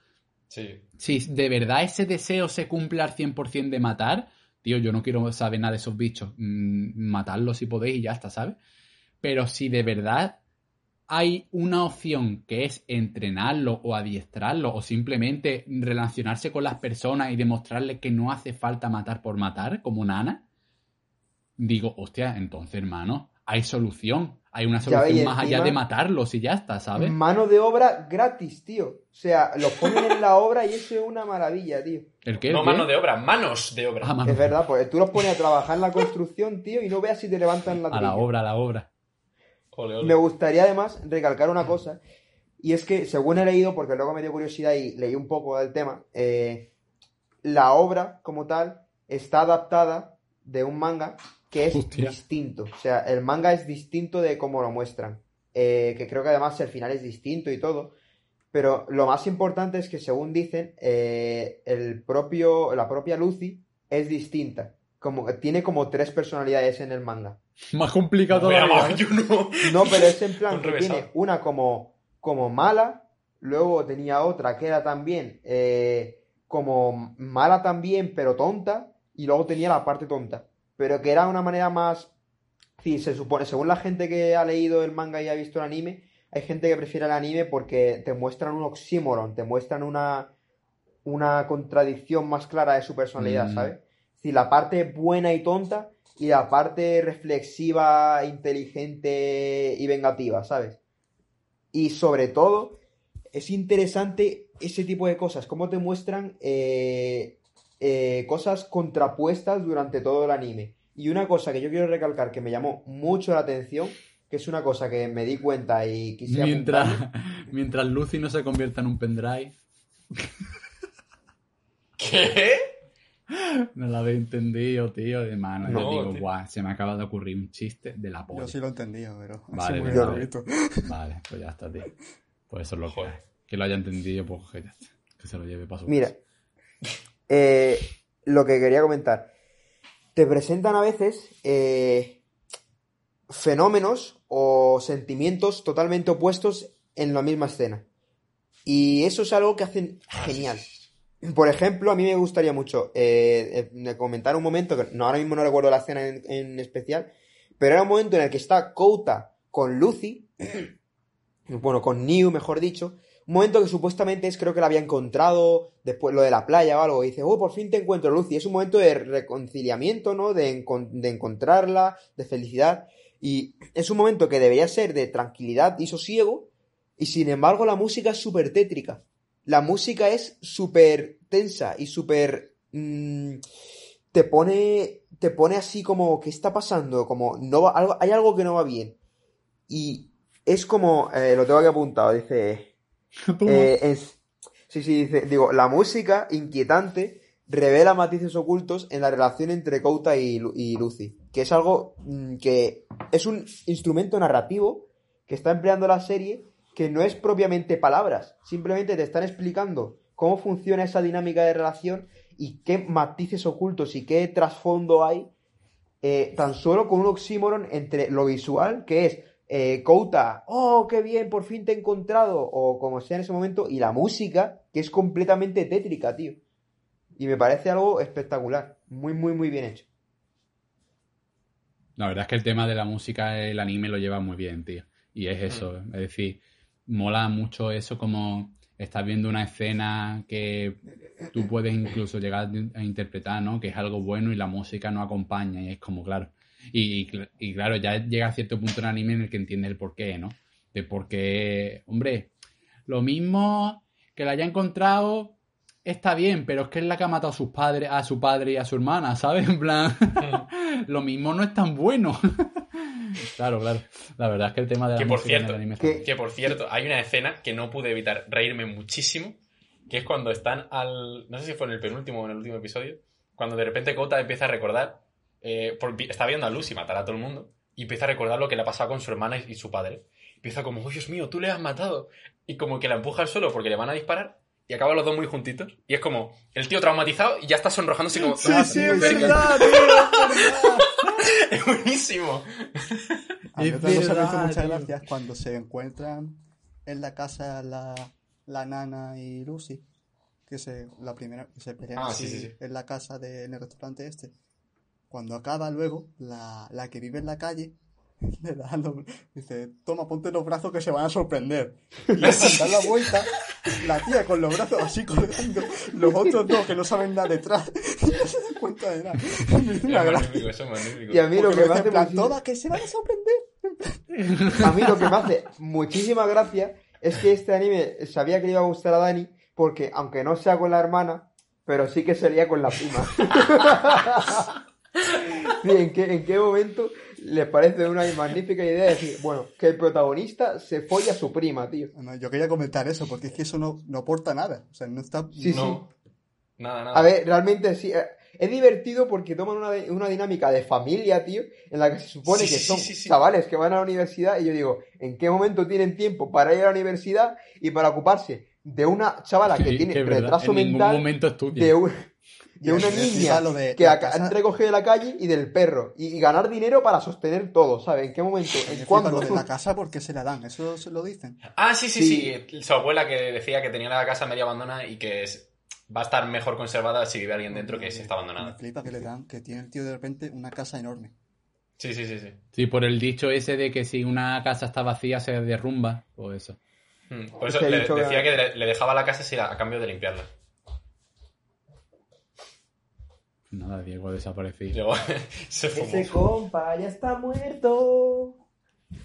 Sí. Si de verdad ese deseo se cumple al 100% de matar, tío, yo no quiero saber nada de esos bichos. Mm, matadlos si podéis y ya está, ¿sabes? Pero si de verdad hay una opción que es entrenarlo o adiestrarlo o simplemente relacionarse con las personas y demostrarles que no hace falta matar por matar, como Nana, digo, hostia, entonces, hermano, hay solución. Hay una solución ves, más allá de matarlos y ya está, ¿sabes? Mano de obra gratis, tío. O sea, los ponen en la obra y eso es una maravilla, tío. ¿El qué? No mano de obra, manos de obra. Ah, mano- Es verdad, pues tú los pones a trabajar en la construcción, tío, y no veas si te levantan la a la obra, a la obra. Ole, ole. Me gustaría además recalcar una cosa, y es que según he leído, porque luego me dio curiosidad y leí un poco del tema, eh, la obra como tal está adaptada de un manga que es Hostia. distinto. O sea, el manga es distinto de cómo lo muestran. Eh, que creo que además el final es distinto y todo. Pero lo más importante es que según dicen, eh, el propio, la propia Lucy es distinta. Como, tiene como tres personalidades en el manga. Más complicado Vea, todavía. ¿eh? yo no. No, pero es en plan <laughs> que tiene una como, como mala, luego tenía otra que era también eh, como mala también, pero tonta, y luego tenía la parte tonta. Pero que era una manera más... Sí, se supone, según la gente que ha leído el manga y ha visto el anime, hay gente que prefiere el anime porque te muestran un oxímoron, te muestran una, una contradicción más clara de su personalidad, Mm. ¿sabes? Sí, la parte buena y tonta y la parte reflexiva, inteligente y vengativa, ¿sabes? Y sobre todo, es interesante ese tipo de cosas, cómo te muestran eh, eh, cosas contrapuestas durante todo el anime. Y una cosa que yo quiero recalcar que me llamó mucho la atención, que es una cosa que me di cuenta y quise Mientras, <laughs> mientras Lucy no se convierta en un pendrive. <laughs> ¿Qué? No lo habéis entendido, tío, de mano. No, yo digo, tío. guau, se me acaba de ocurrir un chiste de la polla. Yo sí lo he entendido, pero Vale, es muy vale. pues ya está, tío. Pues eso es lo que. Que lo haya entendido, pues que, ya está. que se lo lleve para su Mira, casa. Eh, lo que quería comentar. Te presentan a veces eh, fenómenos o sentimientos totalmente opuestos en la misma escena. Y eso es algo que hacen genial. Por ejemplo, a mí me gustaría mucho eh, comentar un momento, que no, ahora mismo no recuerdo la escena en, en especial, pero era un momento en el que está Kouta con Lucy, <clears throat> bueno, con New, mejor dicho, momento que supuestamente es, creo que la había encontrado después lo de la playa o algo, y dice, oh, por fin te encuentro, Lucy, es un momento de reconciliamiento, ¿no? De, encon- de encontrarla, de felicidad, y es un momento que debería ser de tranquilidad y sosiego, y sin embargo la música es súper tétrica. La música es súper tensa y súper... mm, te pone... Te pone así como, ¿qué está pasando? Como, no va, algo, hay algo que no va bien. Y es como, eh, lo tengo aquí apuntado, dice... <laughs> eh, es- sí, sí, dice, digo, la música inquietante revela matices ocultos en la relación entre Kouta y, Lu- y Lucy, que es algo mm, que es un instrumento narrativo que está empleando la serie que no es propiamente palabras, simplemente te están explicando cómo funciona esa dinámica de relación y qué matices ocultos y qué trasfondo hay eh, tan solo con un oxímoron entre lo visual, que es eh, Kouta, oh, qué bien, por fin te he encontrado, o como sea en ese momento, y la música, que es completamente tétrica, tío. Y me parece algo espectacular, muy, muy, muy bien hecho. La verdad es que el tema de la música, el anime lo lleva muy bien, tío. Y es eso, es decir, mola mucho eso como estás viendo una escena que tú puedes incluso llegar a interpretar, ¿no? Que es algo bueno y la música no acompaña y es como, claro. Y, claro, ya llega a cierto punto en el anime en el que entiendes el porqué, ¿no? De por qué, hombre, lo mismo que la haya encontrado está bien, pero es que es la que ha matado a sus padres, a su padre y a su hermana, ¿sabes? En plan, <laughs> lo mismo no es tan bueno. <laughs> claro, claro. La verdad es que el tema de la Que por en el cierto, anime está que- bien. Que por cierto, hay una escena que no pude evitar reírme muchísimo, que es cuando están al. No sé si fue en el penúltimo o en el último episodio, cuando de repente Kota empieza a recordar. Eh, por- está viendo a Lucy matar a todo el mundo, y empieza a recordar lo que le ha pasado con su hermana y, y su padre. Empieza como, oh Dios mío, tú le has matado. Y como que la empuja al suelo porque le van a disparar, y acaban los dos muy juntitos. Y es como, el tío traumatizado y ya está sonrojándose como. Sí, "Ah, sí, es sí". verdad, tío, <laughs> es verdad. Es buenísimo. A mí Es otra cosa me hizo verdad, mucha tío. gracia es cuando se encuentran en la casa la, la nana y Lucy. Que se, la primera que se pelean Ah, sí, sí, sí. en la casa de, en el restaurante este. Cuando acaba luego, la, la que vive en la calle <laughs> le da los- dice, toma, ponte los brazos que se van a sorprender. Y le dan la vuelta, la tía con los brazos así colgando, los otros dos que no saben nada detrás, <laughs> y no se dan cuenta de nada. Es magnífico, eso es magnífico. Y a mí lo Porque que me me hace plan, muchísimo- todas que se van a sorprender. <laughs> A mí lo que me hace muchísima gracia es que este anime sabía que le iba a gustar a Dani porque, aunque no sea con la hermana, pero sí que sería con la prima. <laughs> Sí, ¿En qué, ¿En qué momento les parece una magnífica idea decir, bueno, que el protagonista se folla a su prima, tío? No, yo quería comentar eso, porque es que eso no, no aporta nada. O sea, no está. Sí, No. Nada, nada. A ver, realmente sí. eh, Es divertido porque toman una, una dinámica de familia, tío, en la que se supone Sí, que sí, son sí, sí. chavales que van a la universidad y yo digo, ¿en qué momento tienen tiempo para ir a la universidad y para ocuparse de una chavala que Sí, tiene que retraso en ningún mental momento estudia. de, un- de una niña lo de que han recogido de la calle y del perro y, y ganar dinero para sostener todo, ¿sabes? ¿En qué momento? Me ¿En cuándo? lo de la casa porque se la dan, eso se lo dicen. Ah, sí, sí, Sí. sí, Su abuela que decía que tenía la casa medio abandonada y que es- va a estar mejor conservada si vive alguien dentro que si está Me abandonada. flipa que le dan, que tiene el tío de repente una casa enorme. Sí, sí, sí, sí. Sí, por el dicho ese de que si una casa está vacía se derrumba, o eso. Hmm, Por eso le, decía que le, le dejaba la casa si a cambio de limpiarla. Nada, Diego ha desaparecido. <laughs> se Ese compa ya está muerto.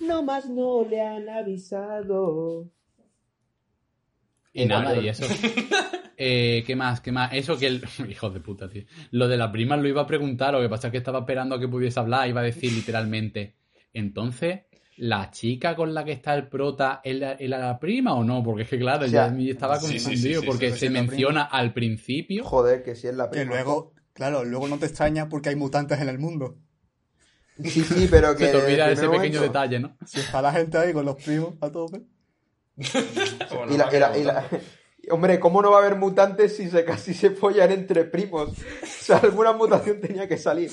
No más no le han avisado. Y nada, y eso. <laughs> Eh, ¿Qué más? ¿Qué más? Eso que el. <laughs> Hijos de puta, tío. Lo de la prima lo iba a preguntar, lo que pasa es que estaba esperando a que pudiese hablar, iba a decir literalmente. Entonces, ¿la chica con la que está el prota es la, prima o no? Porque es que, claro, O sea, ya me estaba sí, sí, sí, confundido, sí, porque sí, sí, se menciona al principio. Joder, que si es la Que prima. luego, Claro, luego no te extraña porque hay mutantes en el mundo. Sí, sí, pero que. Se te olvida ese pequeño momento- detalle, ¿no? Si está la gente ahí con los primos a tope. Bueno, Y la- más y la- que y la- votando. <laughs> Hombre, ¿cómo no va a haber mutantes si se casi se follan entre primos? <laughs> O sea, alguna mutación tenía que salir.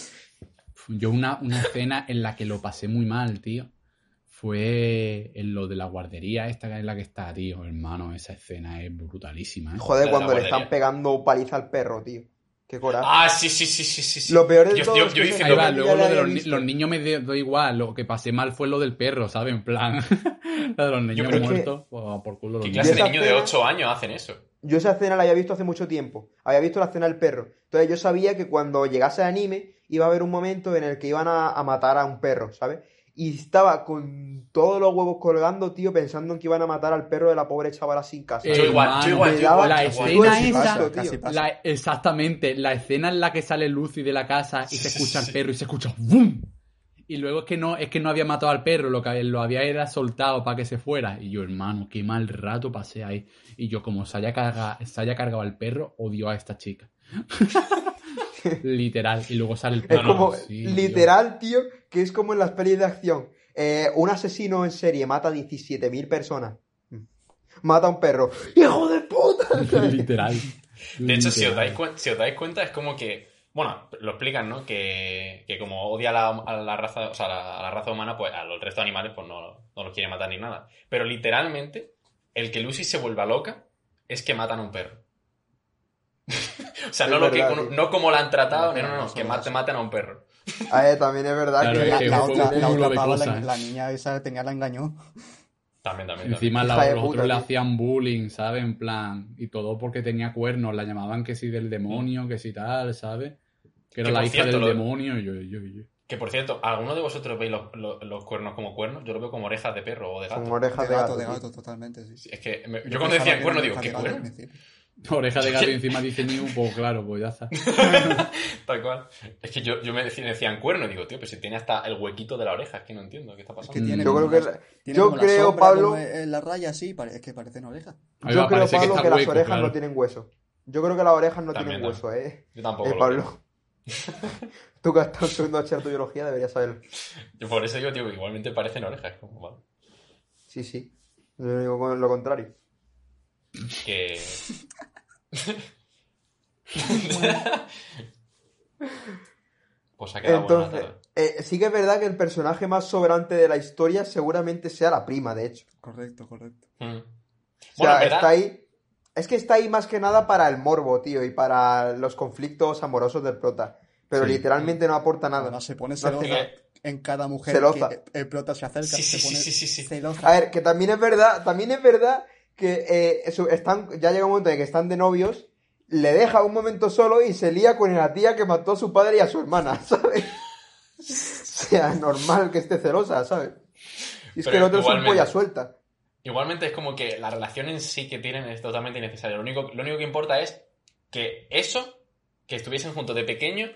Yo una, una escena en la que lo pasé muy mal, tío. Fue en lo de la guardería esta en la que está, tío. Hermano, esa escena es brutalísima, ¿eh? Joder, cuando le guardería. están pegando paliza al perro, tío. Qué coraje. Ah, sí, sí, sí, sí, sí. Lo peor de yo, todo yo- es yo que hice lo- va, luego lo de los, ni- los niños me da igual, lo que pasé mal fue lo del perro, ¿sabes? En plan, <laughs> lo de los niños creo que- muertos, pues, por culo los ¿Qué niños. clase de esa niño de escena- 8 años hacen eso? Yo esa escena la había visto hace mucho tiempo. Había visto la escena del perro. Entonces yo sabía que cuando llegase el anime iba a haber un momento en el que iban a, a matar a un perro, ¿sabes? Y estaba con todos los huevos colgando, tío, pensando en que iban a matar al perro de la pobre chavala sin casa. Yo igual, yo igual, yo la escena esa. La- exactamente, la escena en la que sale Lucy de la casa y se escucha sí, el sí. perro y se escucha ¡bum! Y luego es que no, es que no había matado al perro, lo que lo había era soltado para que se fuera. Y yo, hermano, qué mal rato pasé ahí. Y yo, como se haya, carga- se haya cargado al perro, odio a esta chica. <laughs> Literal. Y luego sale el Es perro. como, Sí, literal, tío, que es como en las pelis de acción. Eh, un asesino en serie mata a 17.000 personas. Mata a un perro. <laughs> ¡Hijo de puta! <laughs> Literal. De hecho, si os, dais cuen- si os dais cuenta, es como que. Bueno, lo explican, ¿no? Que, que como odia a la, a la raza, o sea, a la, a la raza humana, pues a los resto de animales, pues no, no los quiere matar ni nada. Pero literalmente, el que Lucy se vuelva loca es que matan a un perro. <laughs> o sea, no, lo que, verdad, como- no como la han tratado, No, no, no, que mate- maten a un perro. A <laughs> ver, también es verdad Claro, que... es La, que la fue otra, un la culo otra de pava, la, cosas, ¿eh? la niña esa tenía la engañó. También, también. también. Encima los puta, otros le hacían bullying, ¿sabes? En plan, y todo porque tenía cuernos, la llamaban que si del demonio, que si tal, ¿sabes? Que era Que la hija cierto, del lo- demonio, yo, yo, yo. Que por cierto, ¿alguno de vosotros veis los, los- los cuernos como cuernos? Yo lo veo como orejas de perro o de gato. Con orejas De de gato, gato. de gato, totalmente, sí. Sí, Es que me- yo, Yo cuando decían que cuerno digo, ¿qué de <laughs> Oreja de gato y encima dice New, pues claro, pues ya está. <laughs> Tal cual. Es que yo, yo me decían, decían cuerno, digo, tío, pero si tiene hasta el huequito de la oreja, es que no entiendo qué está Es pasando. que Mm. tiene Yo como creo que las- la- tiene yo como la creo, sombra, Pablo- como en la raya así, es que parecen orejas. Yo va, creo, que Pablo, que, las hueco, orejas claro. no tienen hueso. Yo creo que las orejas no También, tienen hueso, ¿eh? Yo tampoco Eh, lo Pablo. <laughs> Tú que has estado estudiando bachillerato de biología deberías saberlo. Yo por eso digo, tío, que igualmente parecen orejas. Como, vale. Sí, sí. Yo digo lo contrario. Que... pues ha quedado Entonces, eh, sí que es verdad que el personaje más sobrante de la historia seguramente sea la prima, de hecho. Correcto, correcto. Mm. O Bueno, sea, está ahí. Es que está ahí más que nada para el morbo, tío, y para los conflictos amorosos del prota. Pero Sí. literalmente no aporta nada. Además se pone celosa en cada mujer Celosa. que el prota se acerca. Sí, sí, se sí, pone sí, sí, sí. celosa. A ver, que también es verdad, también es verdad que eh, están, ya llega un momento en que están de novios, le deja un momento solo y se lía con la tía que mató a su padre y a su hermana, <laughs> ¿sabes? O sea, normal que esté celosa, ¿sabes? Y es Pero que el otro es un polla suelta. Igualmente es como que la relación en sí que tienen es totalmente innecesaria. Lo único, lo único que importa es que eso, que estuviesen juntos de pequeño,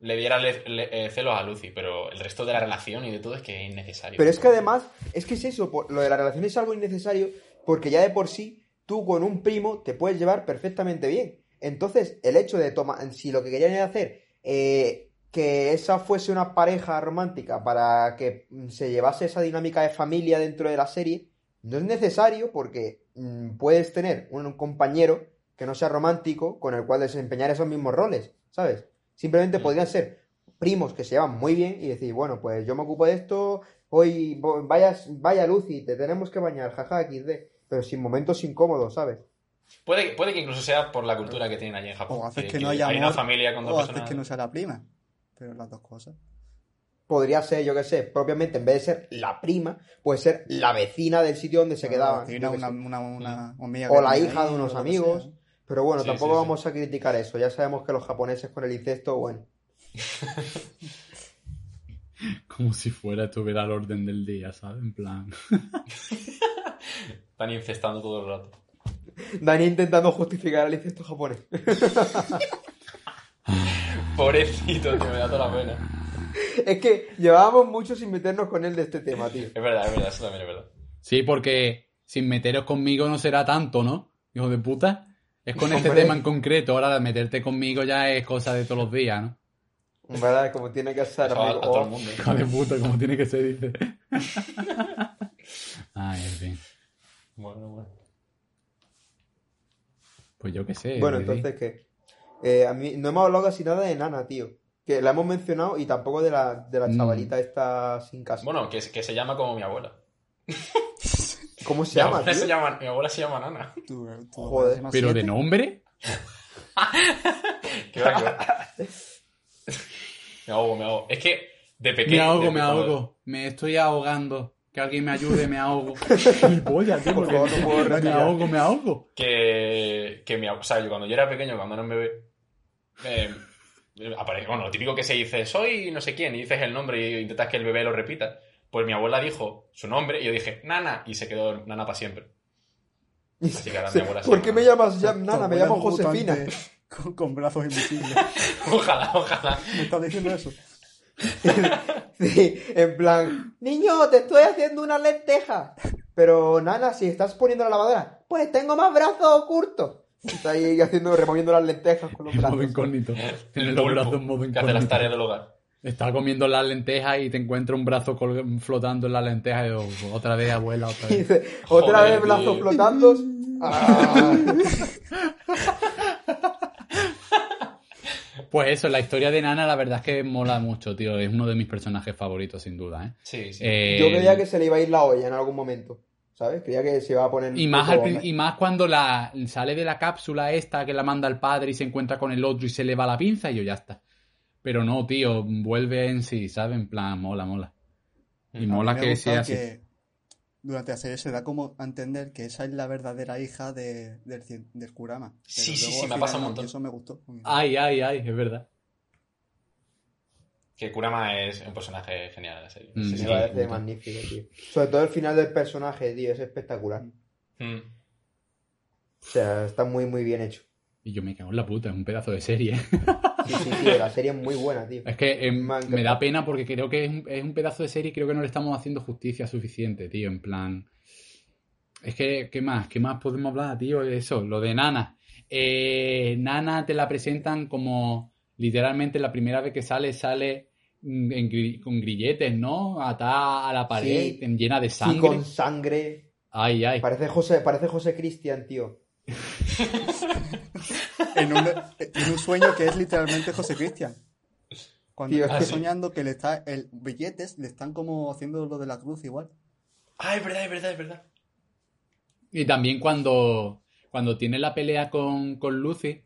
le diera le- le- eh, celos a Lucy, pero el resto de la relación y de todo es que es innecesario. Pero es que además, es que es eso, por- lo de la relación es algo innecesario porque ya de por sí tú con un primo te puedes llevar perfectamente bien. Entonces, el hecho de tomar, si lo que querían era hacer eh, que esa fuese una pareja romántica para que mm, se llevase esa dinámica de familia dentro de la serie, no es necesario porque mm, puedes tener un, compañero que no sea romántico con el cual desempeñar esos mismos roles, ¿sabes? Simplemente Mm. podrían ser primos que se llevan muy bien y decir, bueno, pues yo me ocupo de esto, hoy vaya, vaya Lucy, te tenemos que bañar, jaja, XD, pero sin momentos incómodos, ¿sabes? Puede, puede que incluso sea por la cultura que tienen allí en Japón. O haces que, que no haya hay amor, una familia con dos o haces personas. que no sea la prima. Pero las dos cosas. Podría ser, yo qué sé, propiamente en vez de ser la prima, puede ser la vecina del sitio donde se quedaban. Una, una, una amiga O la hija de unos amigos. Pero bueno, Sí, tampoco sí, sí. vamos a criticar eso. Ya sabemos que los japoneses con el incesto, bueno. <laughs> Como si fuera estuviera al orden del día, ¿sabes? En plan. <laughs> Están infestando todo el rato. Dani intentando justificar el incesto japonés. <laughs> Pobrecito, tío, me da toda la pena. es que llevábamos mucho sin meternos con él de este tema, tío. Es verdad, es verdad, eso también es verdad. Sí, porque sin meteros conmigo no será tanto, ¿no? Hijo de puta. Es con este tema en concreto. Ahora de meterte conmigo ya es cosa de todos los días, ¿no? ¿Verdad? Como tiene que ser, Eso a, a amigo. todo el mundo. Hijo de puta, como tiene que ser, dice. <laughs> Ay, en fin. Bueno, bueno. Pues yo qué sé. Bueno, entonces, ¿qué? Eh, a mí no hemos hablado casi nada de Nana, tío. Que la hemos mencionado y tampoco de la, de la Mm. chavalita esta sin casa. Bueno, que, que se llama como mi abuela. ¿Cómo se Mi llama, abuela, tío? se llama, mi abuela se llama Nana. Tú, tú Joder. Pero de nombre. <laughs> Que va, me ahogo, me ahogo. Es que de pequeño. Me ahogo, de- me ahogo. Me estoy ahogando. Que alguien me ayude, me ahogo. <laughs> Tío, Por favor, no puedo me ahogo, me ahogo. que, que mi, ab- o sea, yo cuando yo era pequeño, cuando era un bebé, eh, bueno, lo típico que se dice, soy no sé quién, y dices el nombre y intentas que el bebé lo repita. Pues mi abuela dijo su nombre y yo dije, Nana, y se quedó Nana para siempre. Así que ahora mi abuela se ¿Por qué me llamas ya, Nana? Me llamo Josefina. Con, con brazos invisibles. <laughs> Ojalá, ojalá. ¿Me estás diciendo eso? <laughs> Sí, en plan, niño, te estoy haciendo una lenteja. Pero, Nana, si estás poniendo la lavadora, pues tengo más brazos curtos. Está ahí haciendo, removiendo las lentejas con los En modo brazos. incógnito. Tiene los brazos en modo que hace las incógnito. tareas del hogar. Está comiendo las lentejas y te encuentra un brazo flotando en las lentejas y yo, otra vez, abuela, otra <laughs> Y vez. dice, otra Joder, vez brazos tío. flotando. <laughs> Ah. Pues eso, la historia de Nana, la verdad es que mola mucho, tío. Es uno de mis personajes favoritos, sin duda, ¿eh? Sí, sí. Eh, Yo creía que se le iba a ir la olla en algún momento. ¿Sabes? Creía que se iba a poner. Y más, al y más cuando la sale de la cápsula esta que la manda el padre y se encuentra con el otro y se le va la pinza y yo ya está. Pero no, tío, vuelve en sí, ¿sabes? En plan, mola, mola. Y mola que sea así. Durante la serie se da como a entender que esa es la verdadera hija de, del, del Kurama. Pero Sí, sí, sí, me pasado un montón. eso me gustó. Ay, ay, ay, es verdad. Que Kurama es un personaje genial en la serie. Mm, Sí, Me sí. sí. parece puta. magnífico, tío. Sobre todo el final del personaje, tío, es espectacular. Mm. O sea, está muy, muy bien hecho. Y yo me cago en la puta, es un pedazo de serie. <laughs> Sí, sí, tío, la serie es muy buena, tío. Es que em, Me da pena porque creo que es un, es un pedazo de serie y creo que no le estamos haciendo justicia suficiente, tío. En plan. Es que, ¿qué más? ¿Qué más podemos hablar, tío? Eso, lo de Nana. Eh, Nana te la presentan como literalmente la primera vez que sale, sale mm, en gri- con grilletes, ¿no? Atada a la pared, Sí. en- llena de Sí, sangre. con sangre. Ay, ay. Parece José, parece José Cristian, tío. <laughs> En un, en un sueño que es literalmente José Cristian. Cuando Tío, está ah, sí. soñando que le está el billetes le están como haciendo lo de la cruz igual. Ah, es verdad, es verdad, es verdad. Y también cuando, cuando tiene la pelea con, con Lucy,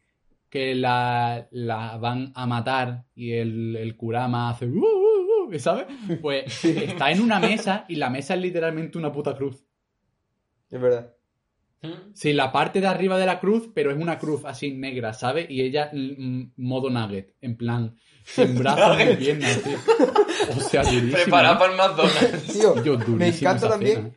que la, la van a matar y el, el Kurama hace... "Uh, uh, uh", ¿Sabes? Pues <laughs> está en una mesa y la mesa es literalmente una puta cruz. Es verdad. Mm. Sí, la parte de arriba de la cruz, pero es una cruz así negra, ¿sabes? Y ella mm, modo nugget, en plan, sin <laughs> brazos ni piernas, tío. O sea, durísimo. Preparado ¿eh? para el McDonald's. Tío, Yo, me encanta también.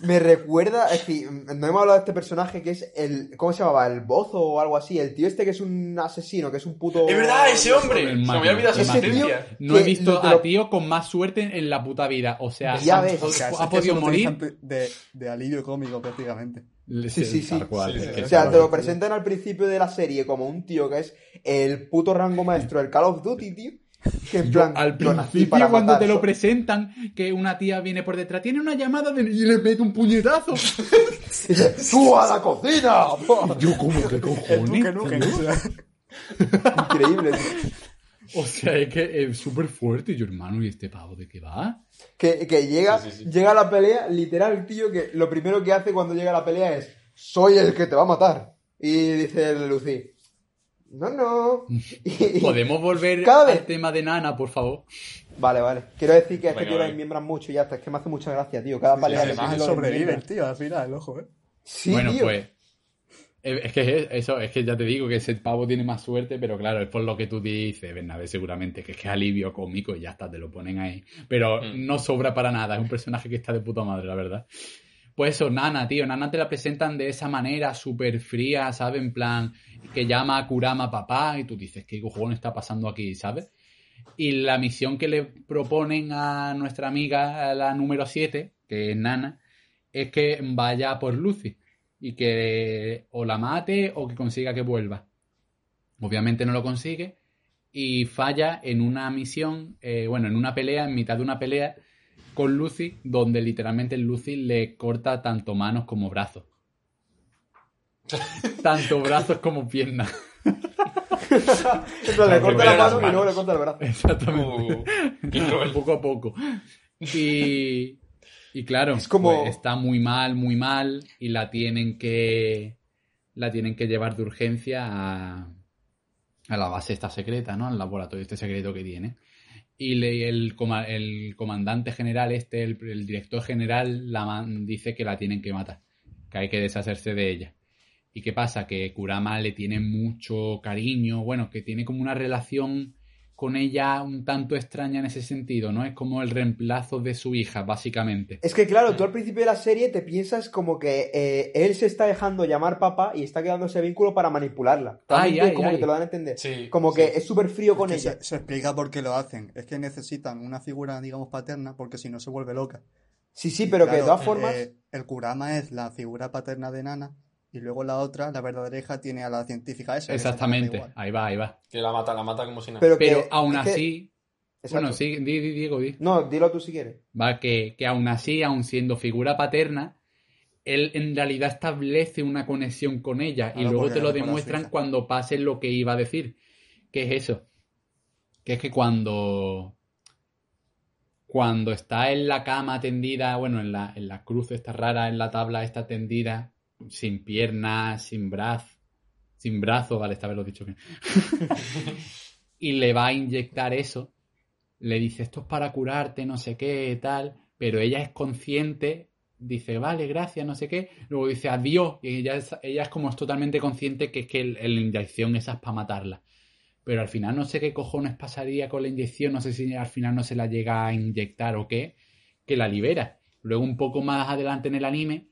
Me recuerda, es decir, no hemos hablado de este personaje que es el, ¿cómo se llamaba? El bozo o algo así. El tío este que es un asesino, que es un puto... Es verdad, ese hombre. El Se me había olvidado. No he visto lo- a lo- tío con más suerte en, la puta vida. O sea, Ya ha, ves. O sea, ha es que podido morir. de, de alivio cómico prácticamente. Sí, sí, sí. Cual, Sí, sí. O sea, te lo presentan al principio de la serie como un tío que es el puto rango maestro del Call of Duty, tío. Que en Yo, plan, al principio, cuando matar, te lo so- presentan, que una tía viene por detrás, tiene una llamada de... y le mete un puñetazo. <laughs> ¡Tú a la cocina! Yo, como que <laughs> El cojones? Increíble, tío. O sea, es que es súper fuerte. Y yo, hermano, ¿y este pavo de qué va? Que, que llega, Sí, sí, sí. llega a la pelea, literal, tío, que lo primero que hace cuando llega a la pelea es soy el que te va a matar. Y dice Lucy, no, no. <laughs> ¿Podemos volver Cada al vez- tema de Nana, por favor? Vale, vale. Quiero decir que este Venga, tío lo venga. enmiembran mucho y ya está. Es que me hace mucha gracia, tío. Cada que tiene lo sobrevive el tío al final, ojo, eh. Sí, bueno, tío. pues... eh, Es que es eso, es que ya te digo que ese pavo tiene más suerte, pero claro, es por lo que tú dices, Bernabé, seguramente, que es que es alivio cómico y ya está, te lo ponen ahí. Pero Mm. no sobra para nada, es un personaje que está de puta madre, la verdad. Pues eso, Nana, tío, Nana te la presentan de esa manera súper fría, ¿sabes? En plan, que llama a Kurama papá y tú dices, ¿qué cojones está pasando aquí, ¿sabes? Y la misión que le proponen a nuestra amiga, la número 7, que es Nana, es que vaya por Lucy. y que o la mate o que consiga que vuelva. Obviamente no lo consigue y falla en una misión, eh, bueno, en una pelea, en mitad de una pelea con Lucy, donde literalmente Lucy le corta tanto manos como brazos. <laughs> tanto brazos como piernas. Le corta la mano y luego le corta el brazo. Exactamente. Uh, poco a poco. Y, y claro, Es como- pues, está muy mal, muy mal, y la tienen que la tienen que llevar de urgencia a, a la base esta secreta, ¿no? Al laboratorio este secreto que tiene. Y le- el, el comandante general, este, el, el director general, la man- dice que la tienen que matar, que hay que deshacerse de ella. ¿Y qué pasa? Que Kurama le tiene mucho cariño, bueno, que tiene como una relación con ella un tanto extraña en ese sentido, ¿no? Es como el reemplazo de su hija, básicamente. Es que claro, tú al principio de la serie te piensas como que eh, él se está dejando llamar papá y está quedando ese vínculo para manipularla. Ay, ay, como ay. que te lo dan a entender. Sí, Como sí. que es súper frío con Es que ella. se, se explica por qué lo hacen. Es que necesitan una figura, digamos, paterna, porque si no se vuelve loca. Sí, sí, pero que de todas formas... eh, el Kurama es la figura paterna de Nana y luego la otra, la verdadera hija, tiene a la científica esa. Exactamente, ahí va, ahí va. Que la mata, la mata como si nada. Pero, Pero que, aún que- así, bueno, sí, di, di, Diego, di. No, dilo tú si quieres. Va, que, que aún así, aún siendo figura paterna, él en realidad establece una conexión con ella y Claro, luego te lo demuestran cuando pase lo que iba a decir. ¿Qué es eso? Que es que cuando cuando está en la cama tendida, bueno, en la, en la cruz esta rara, en la tabla esta tendida, sin piernas, sin brazo, sin brazo, vale, esta vez lo he dicho bien. <laughs> y le va a inyectar eso, le dice, esto es para curarte, no sé qué, tal, pero ella es consciente, dice, vale, gracias, no sé qué, luego dice, adiós, y ella es, ella es como totalmente consciente que es que la inyección esa es para matarla. Pero al final no sé qué cojones pasaría con la inyección, no sé si al final no se la llega a inyectar o qué, que la libera. Luego un poco más adelante en el anime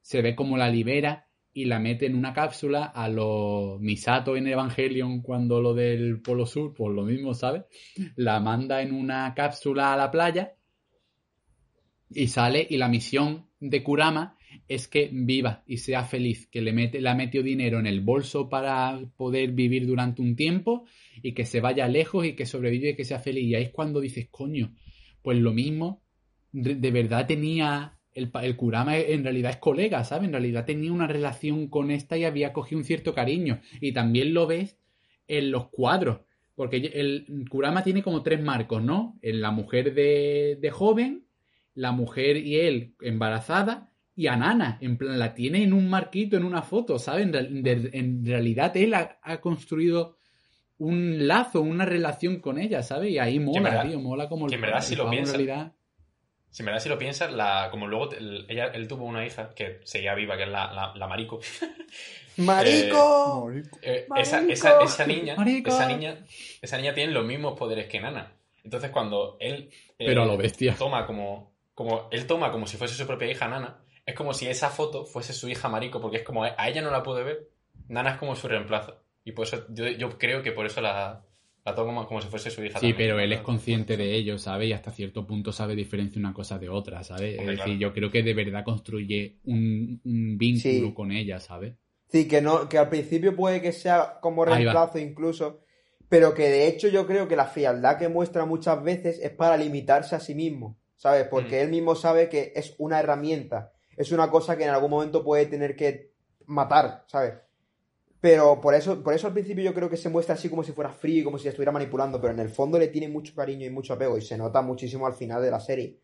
se ve como la libera y la mete en una cápsula a los Misato en Evangelion cuando lo del Polo Sur, pues lo mismo, ¿sabes? La manda en una cápsula a la playa y sale y la misión de Kurama es que viva y sea feliz, que le, mete, ha metido dinero en el bolso para poder vivir durante un tiempo y que se vaya lejos y que sobrevive y que sea feliz. Y ahí es cuando dices, coño, pues lo mismo, de verdad tenía, el, el Kurama en realidad es colega, ¿sabes? En realidad tenía una relación con esta y había cogido un cierto cariño. Y también lo ves en los cuadros. Porque el Kurama tiene como tres marcos, ¿no? En la mujer de, de joven, la mujer y él embarazada y a Nana. En plan, la tiene en un marquito, en una foto, ¿sabes? En, realidad él ha, ha construido un lazo, una relación con ella, ¿sabes? Y ahí mola, tío, mola como que en verdad si lo piensas- realidad- Si en verdad si lo piensas, la, como luego te- el- ella, él tuvo una hija que seguía viva, que es la, la, la Marico. <laughs> ¡Marico! Eh, esa, Marico. esa, esa niña, Marico. esa niña, esa niña tiene los mismos poderes que Nana. Entonces cuando él eh, Pero a lo bestia. toma como, como él toma como si fuese su propia hija Nana, es como si esa foto fuese su hija Marico, porque es como a ella no la puede ver, Nana es como su reemplazo. Y por eso yo, yo creo que por eso la, la toma como, como si fuese su hija. Sí, también. pero él es consciente de ello, ¿sabes? Y hasta cierto punto sabe diferenciar una cosa de otra, ¿sabes? Hombre, es decir, claro. yo creo que de verdad construye un, un vínculo Sí. con ella, ¿sabes? Sí, que, no, que al principio puede que sea como reemplazo incluso, pero que de hecho yo creo que la frialdad que muestra muchas veces es para limitarse a sí mismo, ¿sabes? Porque Mm. él mismo sabe que es una herramienta, es una cosa que en algún momento puede tener que matar, ¿sabes? Pero por eso, por eso al principio yo creo que se muestra así como si fuera frío y como si estuviera manipulando, pero en el fondo le tiene mucho cariño y mucho apego y se nota muchísimo al final de la serie.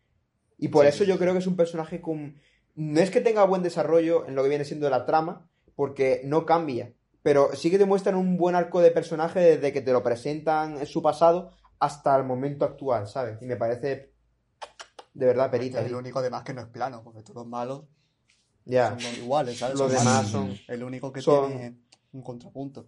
Y por Sí, eso sí, yo creo que es un personaje con... No es que tenga buen desarrollo en lo que viene siendo la trama, porque no cambia, pero sí que te muestran un buen arco de personaje desde que te lo presentan en su pasado hasta el momento actual, ¿sabes? Y me parece de verdad perita. Es el único de más que no es plano, porque todos los malos Ya. son iguales, ¿sabes? Los Son demás son... El único que son- tiene un contrapunto.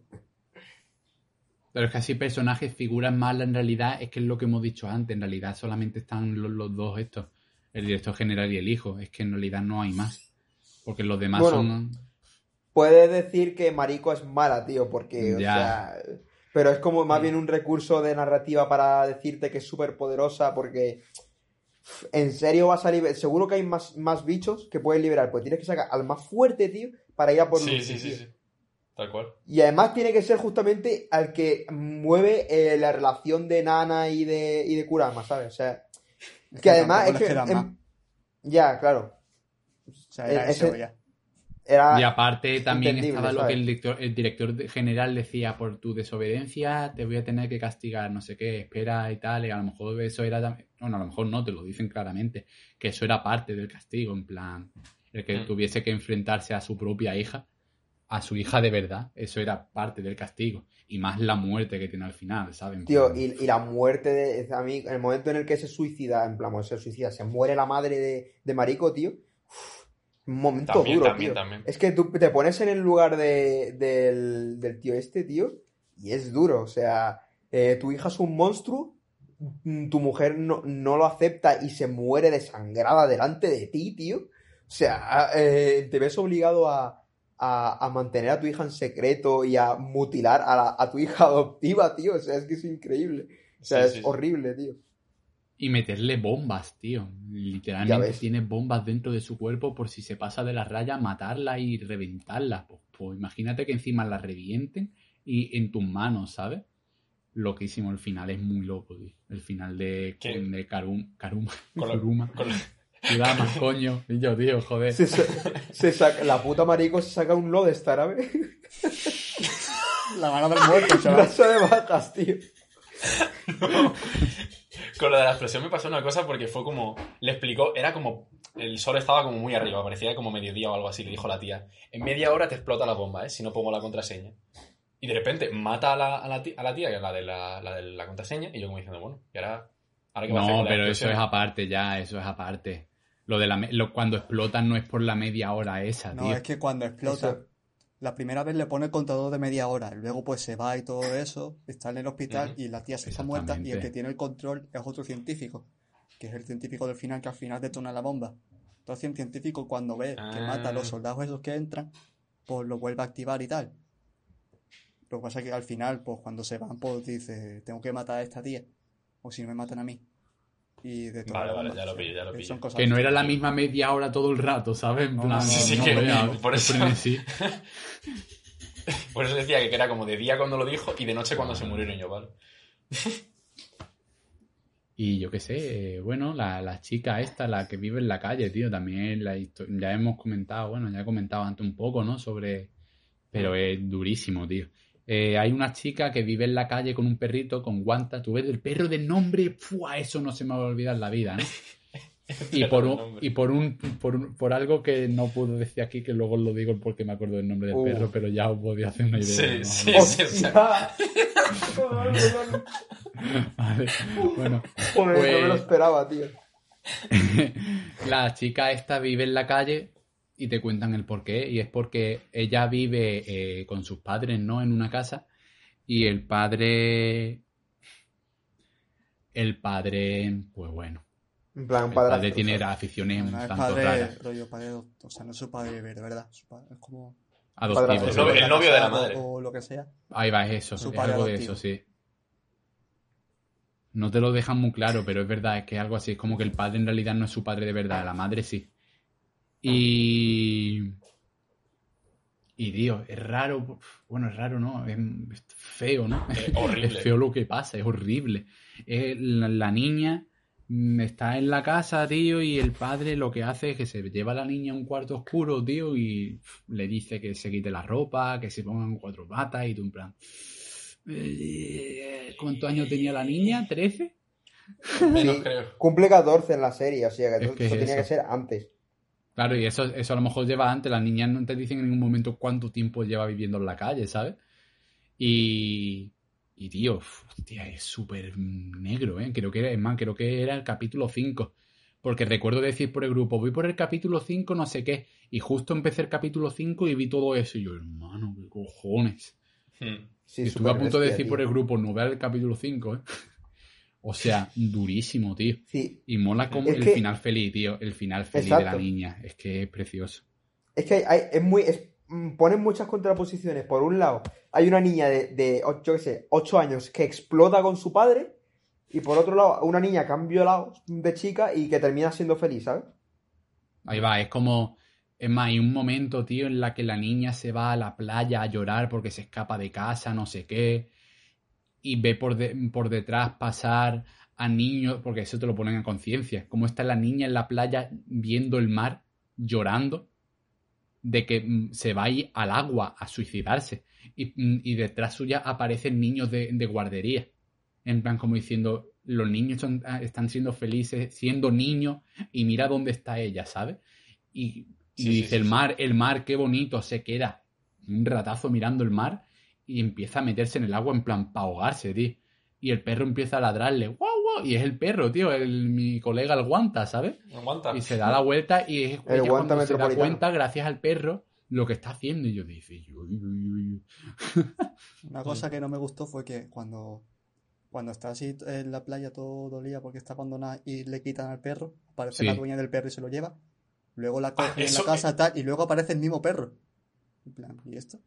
Pero es que así personajes, figuras malas en realidad, es que es lo que hemos dicho antes, en realidad solamente están los, los dos estos, el director general y el hijo, es que en realidad no hay más. Porque los demás Bueno, son... Puedes decir que Marico es mala, tío, porque, o Ya. sea... Pero es como más bien un recurso de narrativa para decirte que es súper poderosa, porque... En serio vas a liberar... Seguro que hay más, más bichos que puedes liberar, pues tienes que sacar al más fuerte, tío, para ir a por Sí, sí, sí, sí. Tal cual. Y además tiene que ser justamente al que mueve eh, la relación de Nana y de, y de Kurama, ¿sabes? O sea, Es que además es que... Ya, claro. O sea, era ese- eso ya. Era... Y aparte también estaba lo que el director, el director general decía, por tu desobediencia te voy a tener que castigar, no sé qué, espera y tal, y a lo mejor eso era también, bueno, a lo mejor no, te lo dicen claramente, que eso era parte del castigo, en plan, el que Mm. tuviese que enfrentarse a su propia hija, a su hija de verdad, eso era parte del castigo, y más la muerte que tiene al final, ¿saben? Tío, y, y la muerte de a mí, en el momento en el que se suicida, en plan, se suicida, se muere la madre de, de Marico, tío. uf, un momento También, duro, también, tío. también. Es que tú te pones en el lugar de, del, del tío este, tío, y es duro. O sea, eh, tu hija es un monstruo, mm, tu mujer no, no lo acepta y se muere desangrada delante de ti, tío. O sea, eh, te ves obligado a, a, a mantener a tu hija en secreto y a mutilar a, la- a tu hija <laughs> adoptiva, tío. O sea, es que es increíble. O sea, Sí, es sí, horrible. tío. Y meterle bombas, tío. Literalmente tiene bombas dentro de su cuerpo por si se pasa de la raya, matarla y reventarla. Pues, pues imagínate que encima la revienten y en tus manos, ¿sabes? Loquísimo, el final es muy loco, tío. El final de, de Karum, <laughs> Karuma. Con la- Kuruma. con la- Kurama, coño. Y yo, tío, joder. Se sa- se saca- la puta marico se saca un Lodestar, ¿sabes? La mano del muerto, chaval. Brazo de bajas, tío. Con lo de la explosión me pasó una cosa porque fue como. Le explicó, era como. El sol estaba como muy arriba, parecía como mediodía o algo así, le dijo la tía. En media hora te explota la bomba, ¿eh? Si no pongo la contraseña. Y de repente mata a la, a la, ti- a la tía, que es la de la, la de la contraseña, y yo como diciendo, bueno, y ahora. ahora qué va a hacer No, pero eso es aparte ya, eso es aparte. Lo de la lo, cuando explotan no es por la media hora esa, No, tío. es que cuando explota, Eso. la primera vez le pone el contador de media hora, luego pues se va y todo eso, está en el hospital y la tía se está muerta y el que tiene el control es otro científico, que es el científico del final que al final detona la bomba. Entonces el científico cuando ve que Ah. mata a los soldados esos que entran, pues lo vuelve a activar y tal. Lo que pasa es que al final, pues cuando se van, pues dice, tengo que matar a esta tía, o si no me matan a mí. Y detona Vale, vale, ya lo pillo, ya lo Que pillo. son cosas Que no era la misma media hora todo el rato, ¿sabes? En No, plan, no, Sí, sí, no que- veas, <laughs> por eso- <laughs> frenesí. <laughs> Por eso decía que era como de día cuando lo dijo y de noche cuando se murieron yo, ¿vale? Y yo qué sé, bueno, la, la chica esta, la que vive en la calle, tío, también la ya hemos comentado, bueno, ya he comentado antes un poco, ¿no? Sobre... Pero es durísimo, tío. Eh, hay una chica que vive en la calle con un perrito, con guanta, tú ves el perro de nombre, ¡fua! eso no se me va a olvidar en la vida, ¿no? <laughs> Y por, un, y por un por, un- por algo que no puedo decir aquí, que luego lo digo porque me acuerdo del nombre del Uh. perro, pero ya os podía hacer una idea. Sí, ¿no? sí, sí. <laughs> bueno. Joder, no me lo Pues- esperaba, tío. <laughs> la chica esta vive en la calle y te cuentan el por qué. Y es porque ella vive eh, con sus padres, ¿no? En una casa. Y el padre. El padre, pues bueno. En plan, El padrastro, padre tiene ¿sabes? aficiones un tanto padre, raras. rollo padre, adoptivo, o sea, no es su padre de verdad, su padre es como Adoptivos. El novio, el novio de la madre. o lo que sea. Ahí va, es eso. Su es padre algo de adoptivo. eso, sí. No te lo dejan muy claro, pero es verdad, es que es algo así. Es como que el padre en realidad no es su padre de verdad, la madre sí. Y. Y, tío, es raro. Bueno, es raro, ¿no? Es, es feo, ¿no? Es <laughs> horrible. Es feo lo que pasa, es horrible. La, la niña mm, está en la casa, tío, y el padre lo que hace es que se lleva a la niña a un cuarto oscuro, tío, y le dice que se quite la ropa, que se pongan cuatro patas, y tú en plan. eh, ¿Cuántos años tenía la niña? ¿13? Menos Sí. creo. Cumple 14 en la serie, o sea que Es eso, que eso es tenía que ser antes. Claro, y eso, eso a lo mejor lleva antes. Las niñas no te dicen en ningún momento cuánto tiempo lleva viviendo en la calle, ¿sabes? Y. Y tío, hostia, es súper negro, ¿eh? Creo que era, es más, creo que era el capítulo 5. Porque recuerdo decir por el grupo, voy por el capítulo 5, no sé qué. Y justo empecé el capítulo 5 y vi todo eso. Y yo, hermano, qué cojones. Hmm. Sí, Y estuve a punto de decir tío. por el grupo, no veas el capítulo 5, ¿eh? O sea, durísimo, tío. Sí, Y mola como Es el que- final feliz, tío. El final feliz de la niña. Es que es precioso. Es que hay, es muy. Es, mm, ponen muchas contraposiciones. Por un lado, hay una niña de, de ocho, yo qué sé, 8 años que explota con su padre. Y por otro lado, una niña que han violado de chica y que termina siendo feliz, ¿sabes? Ahí va, es como Es más, hay un momento, tío, en la que la niña se va a la playa a llorar porque se escapa de casa, no sé qué, y ve por, de- por detrás pasar a niños, porque eso te lo ponen a conciencia, cómo está la niña en la playa viendo el mar, llorando, de que mm, se va a ir al agua a suicidarse, y, mm, y detrás suya aparecen niños de, de guardería, en plan como diciendo, los niños son- ah, están siendo felices siendo niños y mira dónde está ella, ¿sabes? Y, y Sí, dice sí, el mar, el mar, qué bonito, se queda un ratazo mirando el mar y empieza a meterse en el agua en plan para ahogarse, tío. Y el perro empieza a ladrarle, guau, guau, y es el perro, tío, el, mi colega el guanta, ¿sabes? Aguanta. Y se da la vuelta y es El guanta cuando se da cuenta, gracias al perro, lo que está haciendo. Y yo dice, uy, uy, uy, uy. <laughs> Una cosa que no me gustó fue que cuando, cuando está así en la playa todo dolía porque está abandonada y le quitan al perro, aparece Sí. la dueña del perro y se lo lleva. Luego la cogen en eso- la casa tal y luego aparece el mismo perro. En plan, ¿y esto?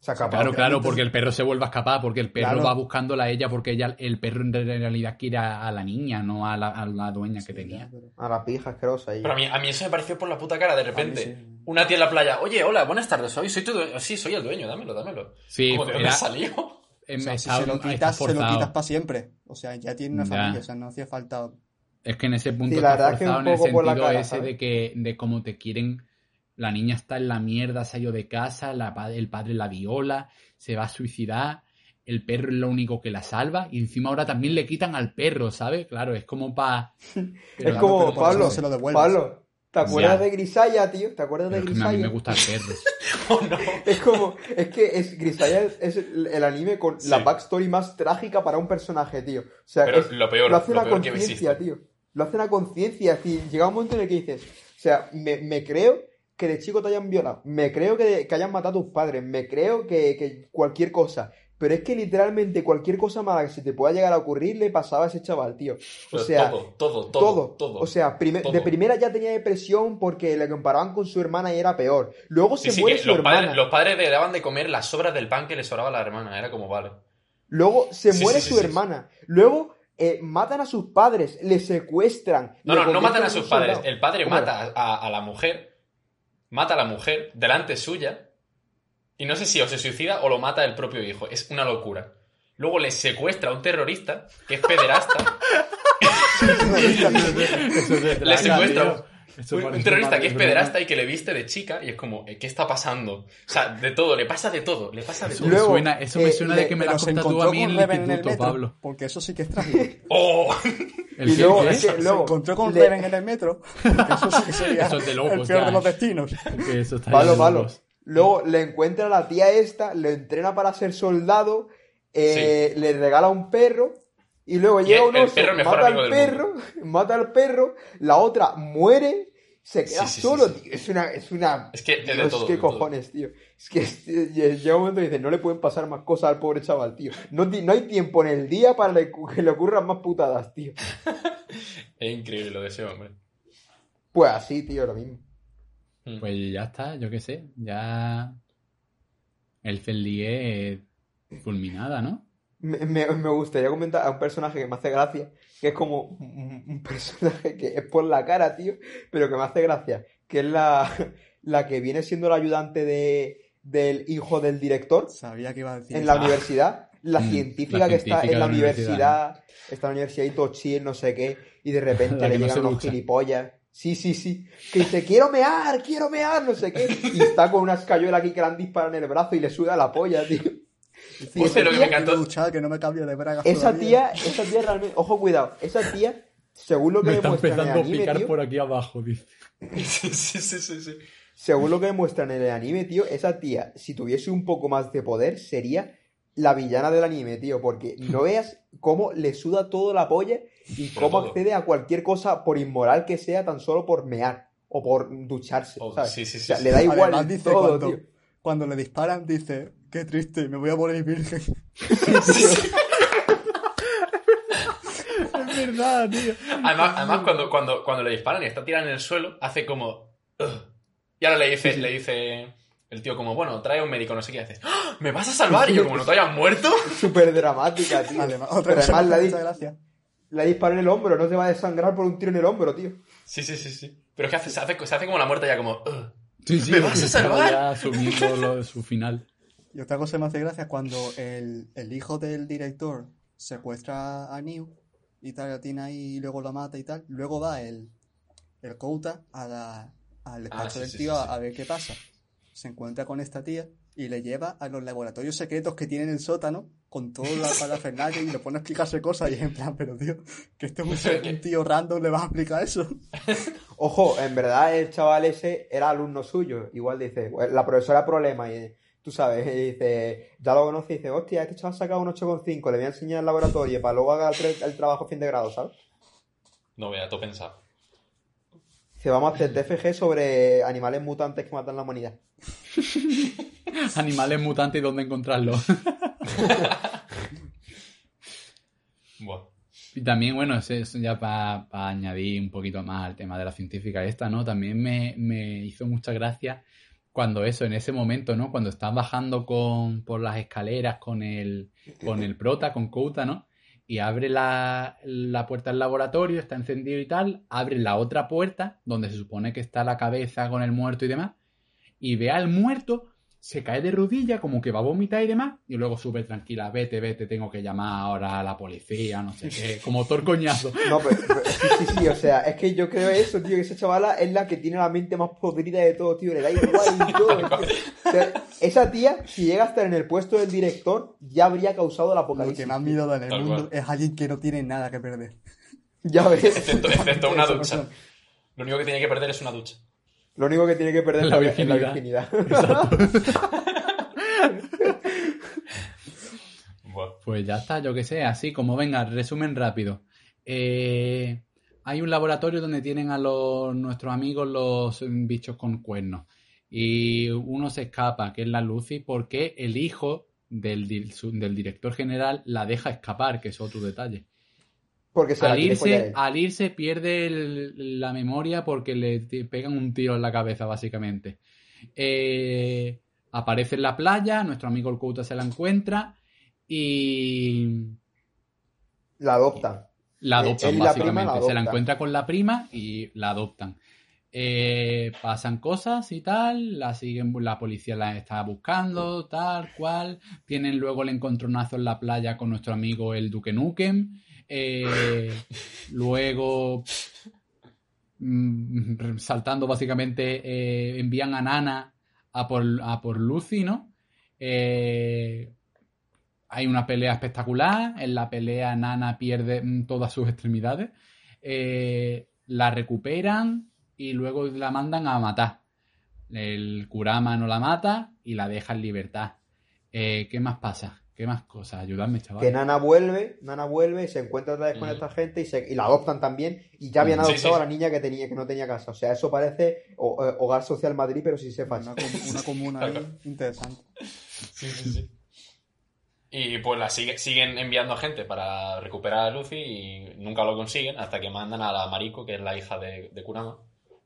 Se acaba. Claro, claro, porque el perro se vuelve a escapar, porque el perro Claro. va buscándola a ella, porque ella, el perro en realidad quiere a, a la niña, no a la, a la dueña que tenía. A la pija asquerosa. Pero a mí, a mí eso me pareció por la puta cara, de repente. Sí. Una tía en la playa, oye, hola, buenas tardes, soy, soy tu dueño. Sí, soy el dueño, dámelo, dámelo. Sí, Como, ¿de dónde era- salió? em, O sea, si está- se lo quitas, se lo quitas para siempre. O sea, ya tiene una Ya. familia, o sea, no hacía falta. Es que en ese punto Sí, la está verdad es que en el poco por la sentido cara, ese ¿sabes? de que de cómo te quieren. La niña está en la mierda, se ha ido de casa, la el padre la viola, se va a suicidar, el perro es lo único que la salva, y encima ahora también le quitan al perro, ¿sabes? Claro, es como para. <laughs> es como, Pablo, se lo devuelves. Pablo, ¿te acuerdas Ya. de Grisaya, tío? ¿Te acuerdas de Pero que a mí Grisaya? me gusta el perro. <laughs> Oh, no. Es como, es que es, Grisaya es, es el, anime con Sí. la backstory más trágica para un personaje, tío. O sea, Pero es- lo peor, lo hace lo a peor que conciencia, tío. Lo hace a conciencia. Es decir, llega un momento en el que dices, o sea, me, me creo que de chico te hayan violado, me creo que, que hayan matado a tus padres, me creo que, que cualquier cosa. Pero es que literalmente cualquier cosa mala que se te pueda llegar a ocurrir le pasaba a ese chaval, tío. O Pero sea, todo, todo, todo, todo, todo. O sea, prime- Todo. de primera ya tenía depresión porque le comparaban con su hermana y era peor. Luego se sí, muere su los hermana. padres, los padres le daban de comer las sobras del pan que le sobraba a la hermana. Era como, vale. Luego se Sí, muere su hermana. Luego eh, matan a sus padres, le secuestran. No, le no, no matan a sus padres. El padre mata a, a la mujer. Mata a la mujer delante suya. Y no sé si o se suicida o lo mata el propio hijo. Es una locura. Luego le secuestra a un terrorista que es pederasta. <laughs> <laughs> le secuestra un, un terrorista que es pederasta y que le viste de chica. Y es como, eh, ¿qué está pasando? O sea, de todo, le pasa de todo. Le pasa de Eso todo. me Luego, suena, eso me eh, suena le- de que me lo Pero has tú encontró a mí en con el Reven en el instituto, metro. Pablo. Porque eso sí que es trágico. <laughs> ¡Oh! ¿El Y qué? luego, ¿Qué? es que Se encontró con le- Reven en el metro. Porque eso sí que <laughs> sería Eso es de locos, el peor ya. de los destinos. Eso está Palo, palo. Luego le encuentra a la tía esta, le entrena para ser soldado, eh, le regala un perro. Y luego llega un oso, perro mata al perro, mata al perro, la otra muere, se queda Sí, sí, sí, solo, sí. tío. Es una, es una. Es que de todo, qué de todo. cojones, tío. Es que es- llega un momento y dices, no le pueden pasar más cosas al pobre chaval, tío. No, no hay tiempo en el día para que le ocurran más putadas, tío. <laughs> Es increíble lo de ese hombre. Pues así, tío, lo mismo. Mm. Pues ya está, yo qué sé. Ya. El Cellier fulminada, ¿no? Me, me- me gustaría comentar a un personaje que me hace gracia, que es como un, un personaje que es por la cara, tío, pero que me hace gracia, que es la, la que viene siendo la ayudante de, del hijo del director Sabía que iba a decir en eso. la universidad, la Mm, científica la que está científica en la universidad, universidad, está en la universidad y todo chill, no sé qué, y de repente <laughs> le no llegan unos gilipollas. Sí, sí, sí. Que dice, quiero mear, quiero mear, no sé qué. Y está con una escayola aquí que le han disparado en el brazo y le suda la polla, tío. Sí, lo que me encantó- quiero duchar, que no me cambie de bragas Esa todavía. tía, esa tía realmente, ojo cuidado, esa tía, según lo que Me está demuestra en el empezando a anime, picar tío, por aquí abajo, dice. Sí, <laughs> sí, sí, sí, sí. según lo que demuestran en el anime, tío, esa tía, si tuviese un poco más de poder, sería la villana del anime, tío, porque <laughs> no veas cómo le suda todo la polla y cómo accede a cualquier cosa, por inmoral que sea, tan solo por mear o por ducharse, Oh, ¿sabes? sí, sí, O sea, sí, le sí. da igual Además dice todo, cuando, tío. cuando le disparan, dice, qué triste, me voy a morir virgen. es verdad, tío. Además, además cuando, cuando, cuando le disparan y está tirada en el suelo, hace como. "Ugh". Y ahora le dice, le dice el tío como, bueno, trae a un médico, no sé qué haces. ¡Ah! ¿Me vas a salvar? Y yo como no te hayas muerto. Súper dramática, tío. Además, otra Pero además la, me di- gracia. la dispara en el hombro, no se va a desangrar por un tiro en el hombro, tío. Sí, sí, sí, sí. Pero es que hace, se, hace, se hace como la muerta ya como. "Ugh". Sí, sí, ¿Me vas a salvar? ya asumiendo lo de su final. Y otra cosa que me hace gracia es cuando el, el hijo del director secuestra a New y tal, la tiene ahí y luego la mata y tal. Luego va el, el Kouta a la, al despacho Ah, sí, del tío sí, a- sí. a ver qué pasa. Se encuentra con esta tía y le lleva a los laboratorios secretos que tiene en el sótano con todo la <laughs> parafernalia y le pone a explicarse cosas y es en plan, pero tío, que este <laughs> es un, un tío random, le vas a explicar eso. Ojo, en verdad el chaval ese era alumno suyo. Igual dice, "Pues, la profesora problema. Y tú sabes, y dice, ya lo conoce y dice, hostia, este chaval ha sacado un 8,5, le voy a enseñar el laboratorio para luego haga el, trabajo a fin de grado, ¿sabes? No vea, todo pensado. Dice, vamos a hacer TFG sobre animales mutantes que matan la humanidad. <laughs> Animales mutantes y dónde encontrarlos. <laughs> Buah. Y también, bueno, eso eso ya para añadir un poquito más al tema de la científica esta, ¿no? También me, me hizo mucha gracia cuando eso, en ese momento, ¿no? Cuando están bajando con, por las escaleras con el, con el prota, con Kouta, ¿no? Y abre la, la puerta del laboratorio, está encendido y tal, abre la otra puerta, donde se supone que está la cabeza con el muerto y demás, y ve al muerto, se cae de rodillas, como que va a vomitar y demás, y luego sube tranquila, vete, vete, tengo que llamar ahora a la policía, no sé qué, como todo el coñazo. <laughs> No, pero, pero- sí, sí, sí, o sea, es que yo creo eso, tío, que esa chavala es la que tiene la mente más podrida de todo, tío, le da igual y todo, tío. O sea, esa tía, si llega a estar en el puesto del director, ya habría causado la Lo que apocalipsis. más miedo da en el Tal mundo cual. es alguien que no tiene nada que perder. Ya ves. Excepto, excepto una ducha. Lo único que tiene que perder es una ducha. Lo único que tiene que perder La es la virginidad. <laughs> Pues ya está, yo que sé, así como venga, resumen rápido. Eh, hay un laboratorio donde tienen a los, nuestros amigos los bichos con cuernos. Y uno se escapa, que es la Lucy, porque el hijo del, del director general la deja escapar, que es otro detalle. Porque se Al irse, al irse pierde el- la memoria porque le pegan un tiro en la cabeza, básicamente. Eh, aparece en la playa, nuestro amigo el Kouta se la encuentra y La adoptan. la Él- adoptan, él la básicamente. Se la encuentra con la prima y la adoptan. Eh, pasan cosas y tal, la siguen, la policía la está buscando, tal cual. Tienen luego el encontronazo en la playa con nuestro amigo el Duque Nukem. Eh, luego, mm, saltando básicamente, eh, envían a Nana a por, a por Lucy, ¿no? Eh, hay una pelea espectacular. En la pelea Nana pierde mm, todas sus extremidades. La recuperan y luego la mandan a matar. El Kurama no la mata y la deja en libertad. ¿Qué más pasa? ¿Qué más cosas? Ayudadme, chaval. Que Nana vuelve, Nana vuelve, se encuentra otra vez con Mm. esta gente y, se- y la adoptan también. Y ya habían Sí, adoptado sí. a la niña que tenía, que no tenía casa. O sea, eso parece ho- Hogar Social Madrid, pero sin Una, falso. com- una comuna ahí <laughs> interesante. Sí, sí, sí. Y pues la sigue- siguen enviando gente para recuperar a Lucy y nunca lo consiguen hasta que mandan a la Mariko, que es la hija de, de Kurama.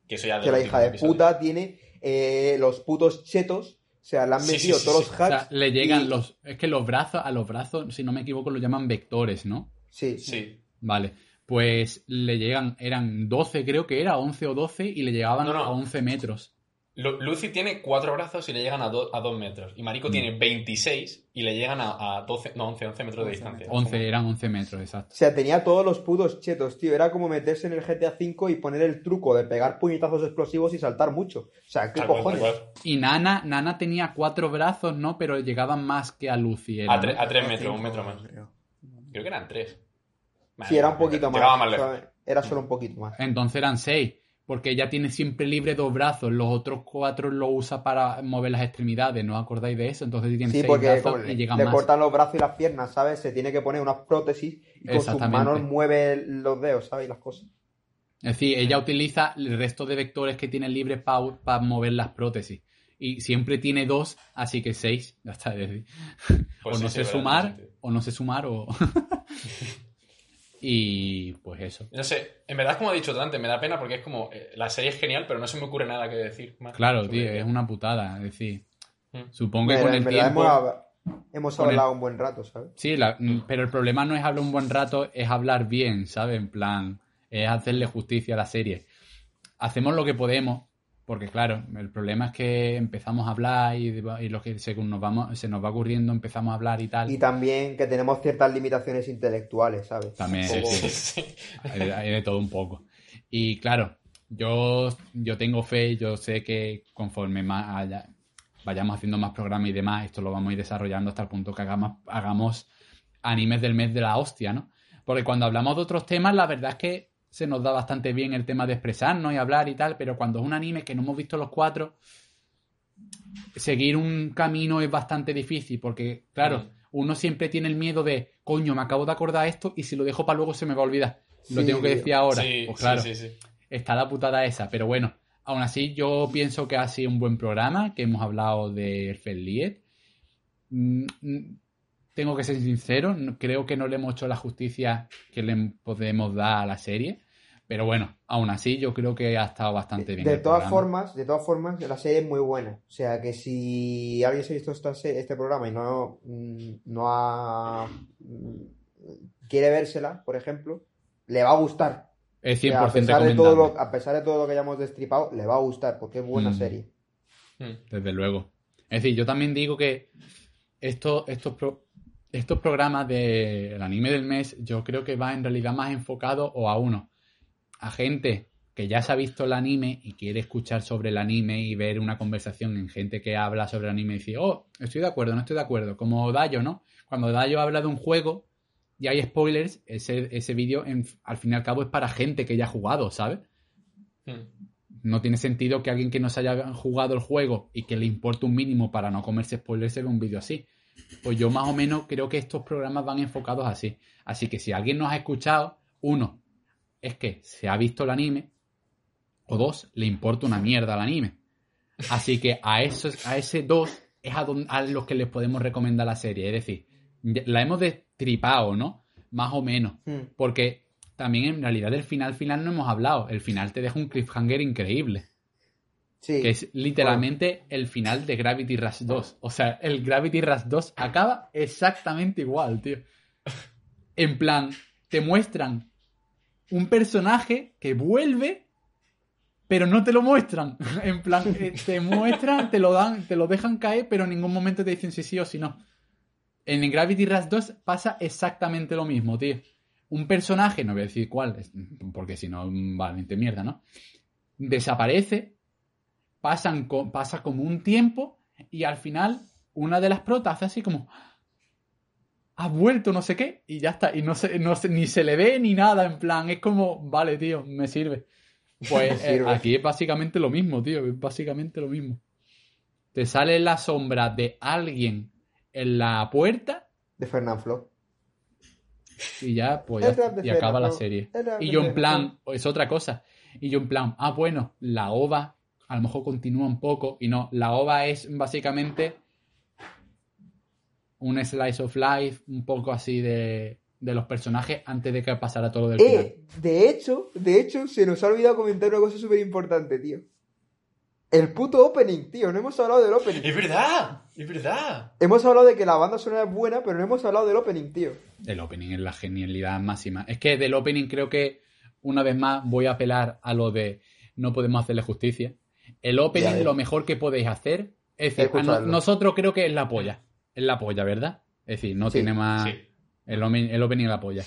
Que eso ya Que la hija de puta tiene eh, los putos chetos. O sea, le han metido sí, sí, todos sí. los O sea, hacks. le llegan y- los. Es que los brazos, a los brazos, si no me equivoco, los llaman vectores, ¿no? Sí, Sí. Vale. Pues le llegan, eran 12, creo que era, 11 o 12, y le llegaban No, no. a 11 metros. Lu- Lucy tiene cuatro brazos y le llegan a, do- a dos metros. Y Mm. Mariko tiene 26 y le llegan a, a 12, no, 11, 11 metros de 11 distancia. 11, eran 11 metros, exacto. O sea, tenía todos los putos chetos, tío. Era como meterse en el GTA V y poner el truco de pegar puñetazos explosivos y saltar mucho. O sea, ¿qué cual, cojones? Y Nana, Nana tenía cuatro brazos, ¿no? Pero llegaban más que a Lucy. era, A, ¿no? tre- a tres O metros, un metro más. creo. Creo que eran tres. Sí, era un poquito más. Llegaba más lejos. ¿sabes? Era solo un poquito más. Entonces eran seis. Porque ella tiene siempre libre dos brazos. Los otros cuatro los usa para mover las extremidades. ¿No os acordáis de eso? Entonces tiene Sí, seis porque brazos y le, llegan le más. cortan los brazos y las piernas, ¿sabes? Se tiene que poner unas prótesis y con sus manos mueve los dedos, ¿sabes? Y las cosas. Es decir, ella utiliza el resto de vectores que tiene libres para mover las prótesis. Y siempre tiene dos, así que seis. Ya está. Pues o sí, no sí, sé verdad, sumar, tiene sentido. o no sé sumar, o. <laughs> y pues eso. No sé, en verdad, como he dicho antes, me da pena porque es como. eh, la serie es genial, pero no se me ocurre nada que decir más. Claro, tío, es una putada. Es decir, Mm. supongo que Pero con en el verdad tiempo. hemos, hemos con el- hablado un buen rato, ¿sabes? Sí, la- mm, pero el problema no es hablar un buen rato, es hablar bien, ¿sabes? En plan, es hacerle justicia a la serie. Hacemos lo que podemos, Porque claro, el problema es que empezamos a hablar y, y lo que según nos vamos, se nos va ocurriendo empezamos a hablar y tal. Y también que tenemos ciertas limitaciones intelectuales, ¿sabes? También, poco- sí, Sí. <laughs> Hay de, hay de todo un poco. Y claro, yo, yo tengo fe, yo sé que conforme más haya- vayamos haciendo más programas y demás, esto lo vamos a ir desarrollando hasta el punto que hagamos, hagamos animes del mes de la hostia, ¿no? Porque cuando hablamos de otros temas, la verdad es que se nos da bastante bien el tema de expresarnos y hablar y tal, pero cuando es un anime que no hemos visto los cuatro, seguir un camino es bastante difícil, porque, claro, uno siempre tiene el miedo de, coño, me acabo de acordar esto y si lo dejo para luego se me va a olvidar. Lo tengo que decir ahora. Sí, pues claro, está la putada esa, pero bueno, aún así yo pienso que ha sido un buen programa, que hemos hablado de Feliet. Mm, mm, Tengo que ser sincero, creo que no le hemos hecho la justicia que le podemos dar a la serie, pero bueno, aún así yo creo que ha estado bastante bien. De todas programa. formas, de todas formas, la serie es muy buena. O sea que si alguien se ha visto esta este programa y no, mm, no ha mm, quiere vérsela, por ejemplo, le va a gustar. Es O sea, 100% a pesar de todo lo, a pesar de todo lo que hayamos destripado, le va a gustar porque es buena Mm. serie. Desde luego. Es decir, yo también digo que estos, estos, pro- estos programas del anime del mes, yo creo que va en realidad más enfocado o a uno, a gente que ya se ha visto el anime y quiere escuchar sobre el anime y ver una conversación en gente que habla sobre el anime y dice, oh, estoy de acuerdo, no estoy de acuerdo, como Dayo, ¿no? Cuando Dayo habla de un juego y hay spoilers, ese, ese vídeo al fin y al cabo es para gente que ya ha jugado, ¿sabes? Mm. No tiene sentido que alguien que no se haya jugado el juego y que le importe un mínimo para no comerse spoilers se vea un vídeo así. Pues yo más o menos creo que estos programas van enfocados así. Así que si alguien nos ha escuchado, uno, es que se ha visto el anime, o dos, le importa una mierda el anime. Así que a, esos, a ese dos es a, don- a los que les podemos recomendar la serie. Es decir, la hemos destripado, ¿no? Más o menos. Mm. Porque también en realidad del final final no hemos hablado. El final te deja un cliffhanger increíble. Sí. Que es literalmente el final de Gravity Rush 2. O sea, el Gravity Rush 2 acaba exactamente igual, tío. En plan, te muestran un personaje que vuelve, pero no te lo muestran. <laughs> En plan, eh, te muestran, te lo dan, te lo dejan caer, pero en ningún momento te dicen si sí o si no. En Gravity Rush 2 pasa exactamente lo mismo, tío. Un personaje, no voy a decir cuál, porque si no, valiente mierda, ¿no? Desaparece, pasan pasa como un tiempo y al final una de las protas hace así como ha vuelto no sé qué y ya está y no se, no se- ni se le ve ni nada en plan es como vale tío me sirve. <laughs> Pues Me sirve. eh, aquí es básicamente lo mismo tío es básicamente lo mismo. Te sale la sombra de alguien en la puerta. De Fernand Flo. y ya pues ya y acaba la serie. Y yo en plan es otra cosa. Y yo en plan ah bueno la ova a lo mejor continúa un poco y no la ova es básicamente un slice of life un poco así de, de los personajes antes de que pasara todo lo del final Eh, de hecho, de hecho, se nos ha olvidado comentar una cosa súper importante, tío. El puto opening, tío. No hemos hablado del opening. ¡Es verdad! ¡Es verdad! Hemos hablado de que la banda sonora es buena, pero no hemos hablado del opening, tío. El opening es la genialidad máxima. Es que del opening creo que, una vez más, voy a apelar a lo de no podemos hacerle justicia. El Ya opening, ves. lo mejor que podéis hacer, es decir, a no- Escucharlo. nosotros creo que es la polla. Es la polla, ¿verdad? Es decir, no Sí, tiene más. Sí. El, el opening es la polla.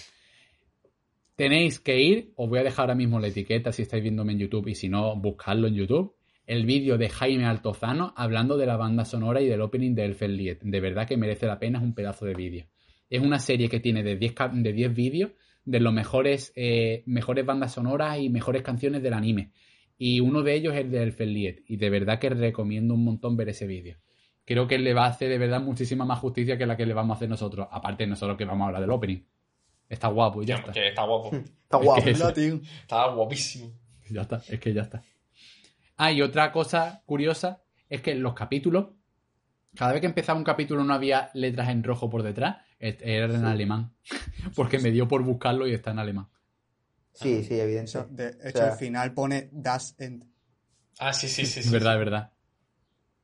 Tenéis que ir, os voy a dejar ahora mismo la etiqueta si estáis viéndome en YouTube y si no, buscadlo en YouTube. El vídeo de Jaime Altozano hablando de la banda sonora y del opening de Elfen Lied. De verdad que merece la pena, es un pedazo de vídeo. Es una serie que tiene de 10, ca- de 10 vídeos de los mejores, eh, mejores bandas sonoras y mejores canciones del anime. Y uno de ellos es el de Elfen Lied. Y de verdad que recomiendo un montón ver ese vídeo. Creo que le va a hacer de verdad muchísima más justicia que la que le vamos a hacer nosotros. Aparte de nosotros que vamos a hablar del opening. Está guapo y ya está. Está guapo. <laughs> Está guapo. que- Hola, tío. Está guapísimo. Ya está, es que ya está. Ah, y otra cosa curiosa es que los capítulos, cada vez que empezaba un capítulo no había letras en rojo por detrás, et- era en alemán. <laughs> Porque me dio por buscarlo y está en alemán. Sí, sí, evidente. Eso, de O hecho, sea, al final pone Das End. Ah, sí, sí, sí. Es sí, verdad, sí. es verdad.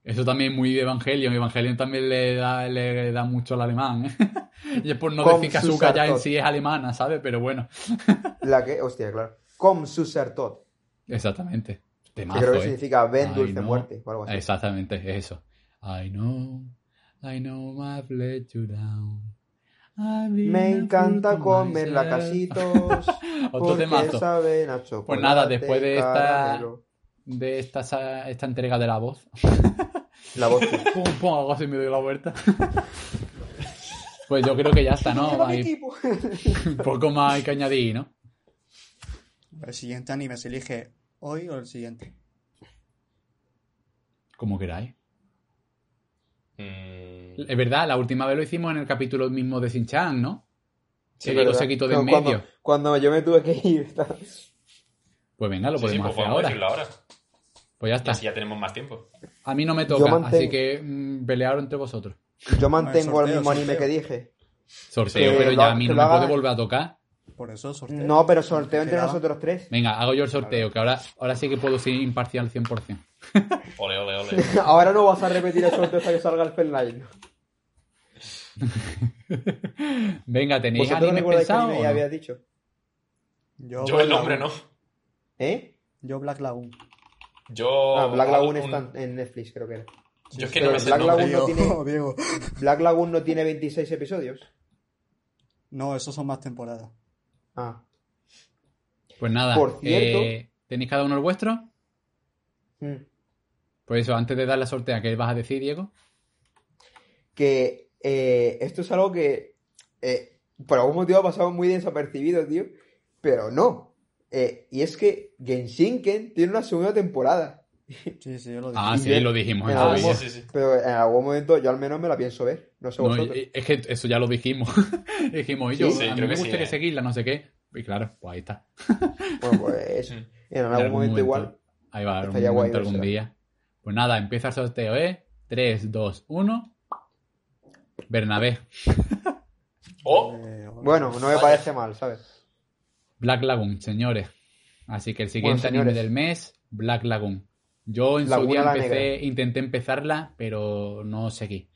Eso también es muy de Evangelion. Evangelion también le da, le da mucho al alemán. ¿eh? <laughs> y es por no Con decir que sus Asuka ya en sí es alemana, ¿sabes? Pero bueno. <laughs> La que, hostia, claro. Com Susertot. Exactamente. Que Temazo, creo que ¿eh? significa ven dulce no. muerte o algo así. Exactamente, es eso. I know, I know I've let you down. Me encanta comer lacasitos <laughs> Otro temazo. saben a Pues nada, después de esta- caramelo. De esta, esta entrega de la voz. La voz. <laughs> pum, pum, algo así me doy la vuelta. pues yo creo que ya está, ¿no? Hay poco más hay que añadir, ¿no? El siguiente anime se elige hoy o el siguiente. Como queráis. Mm, Es verdad, la última vez lo hicimos en el capítulo mismo de Shin-Chan, ¿no? sí, que se quitó de en Cuando- medio. Cuando yo me tuve que ir. <laughs> Pues venga, lo sí, sí, podemos pues hacer podemos ahora. Pues ya Y está. así ya tenemos más tiempo. A mí no me toca, mantengo- así que mm, pelearos entre vosotros. Yo mantengo el mismo anime sorteo. que dije. Sorteo, Que pero lo- ya a mí no me puede haga- volver a tocar. Por eso sorteo. No, pero sorteo entre Quedaba- nosotros tres. Venga, hago yo el sorteo, que ahora, ahora sí que puedo ser imparcial 100%. <laughs> Ole, ole, ole. <laughs> Ahora no vas a repetir el sorteo hasta que salga el Fenline. <laughs> Venga, ¿tenéis ¿Vosotros anime pensado? anime ya habías dicho? Yo, Yo el nombre no. ¿Eh? Yo Black Lagoon. Yo. Ah, Black Lagoon un- está en Netflix, creo que era. Yo es que Pero no me sé Black el nombre. Lagoon no tiene- <laughs> Diego. Black Lagoon no tiene 26 episodios. No, esos son más temporadas. Ah. Pues nada, Por cierto- eh, ¿tenéis cada uno el vuestro? Mm. Pues eso, antes de dar la sortea, ¿qué vas a decir, Diego? Que eh, esto es algo que eh, por algún motivo ha pasado muy desapercibido, tío. Pero no. Eh, y es que Genshinken tiene una segunda temporada. Sí, sí, yo lo dije. Ah, sí, lo dijimos en algún sí, sí, sí. Pero en algún momento yo al menos me la pienso ver. No sé No, vosotros. es que eso ya lo dijimos. <laughs> dijimos, y yo, Sí, sí, a mí me que sí, gustaría eh. seguirla, no sé qué. Y claro, pues ahí está. <laughs> Bueno, pues Mm. en En algún, momento, igual. Ahí va, algún estaría guay momento, algún día. Pues nada, empieza el sorteo, ¿eh? 3, 2, 1. Bernabé. Oh, Eh, Bueno, no me parece mal, ¿sabes? Black Lagoon, señores. Así que el siguiente Bueno, anime del mes, Black Lagoon. Yo en su día empecé, intenté empezarla, pero no seguí.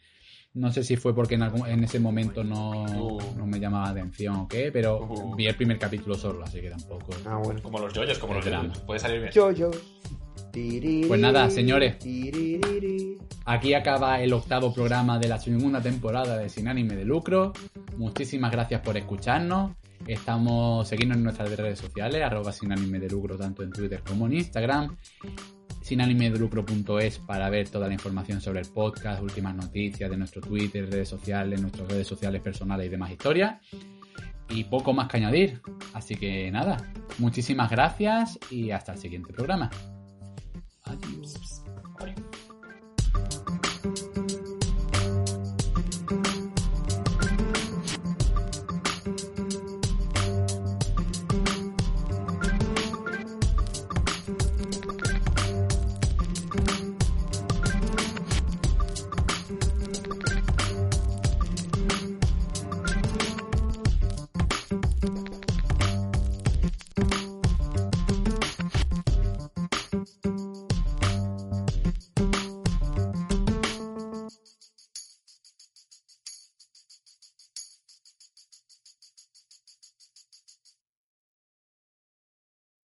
No sé si fue porque en, algún- en ese momento no, no me llamaba la atención o qué, pero Uh. vi el primer capítulo solo, así que tampoco. Ah, bueno. como los yoyos, como los yoyos. drama. Puede salir bien. Yo-yo. Pues nada, señores. Aquí acaba el octavo programa de la segunda temporada de Sin Ánime de Lucro. Muchísimas gracias por escucharnos. Estamos, seguidnos en nuestras redes sociales, arroba sin de lucro, tanto en Twitter como en Instagram. Sinanimedelucro.es para ver toda la información sobre el podcast, últimas noticias de nuestro Twitter, redes sociales, nuestras redes sociales personales y demás historias. Y poco más que añadir. Así que nada, muchísimas gracias y hasta el siguiente programa. Adiós.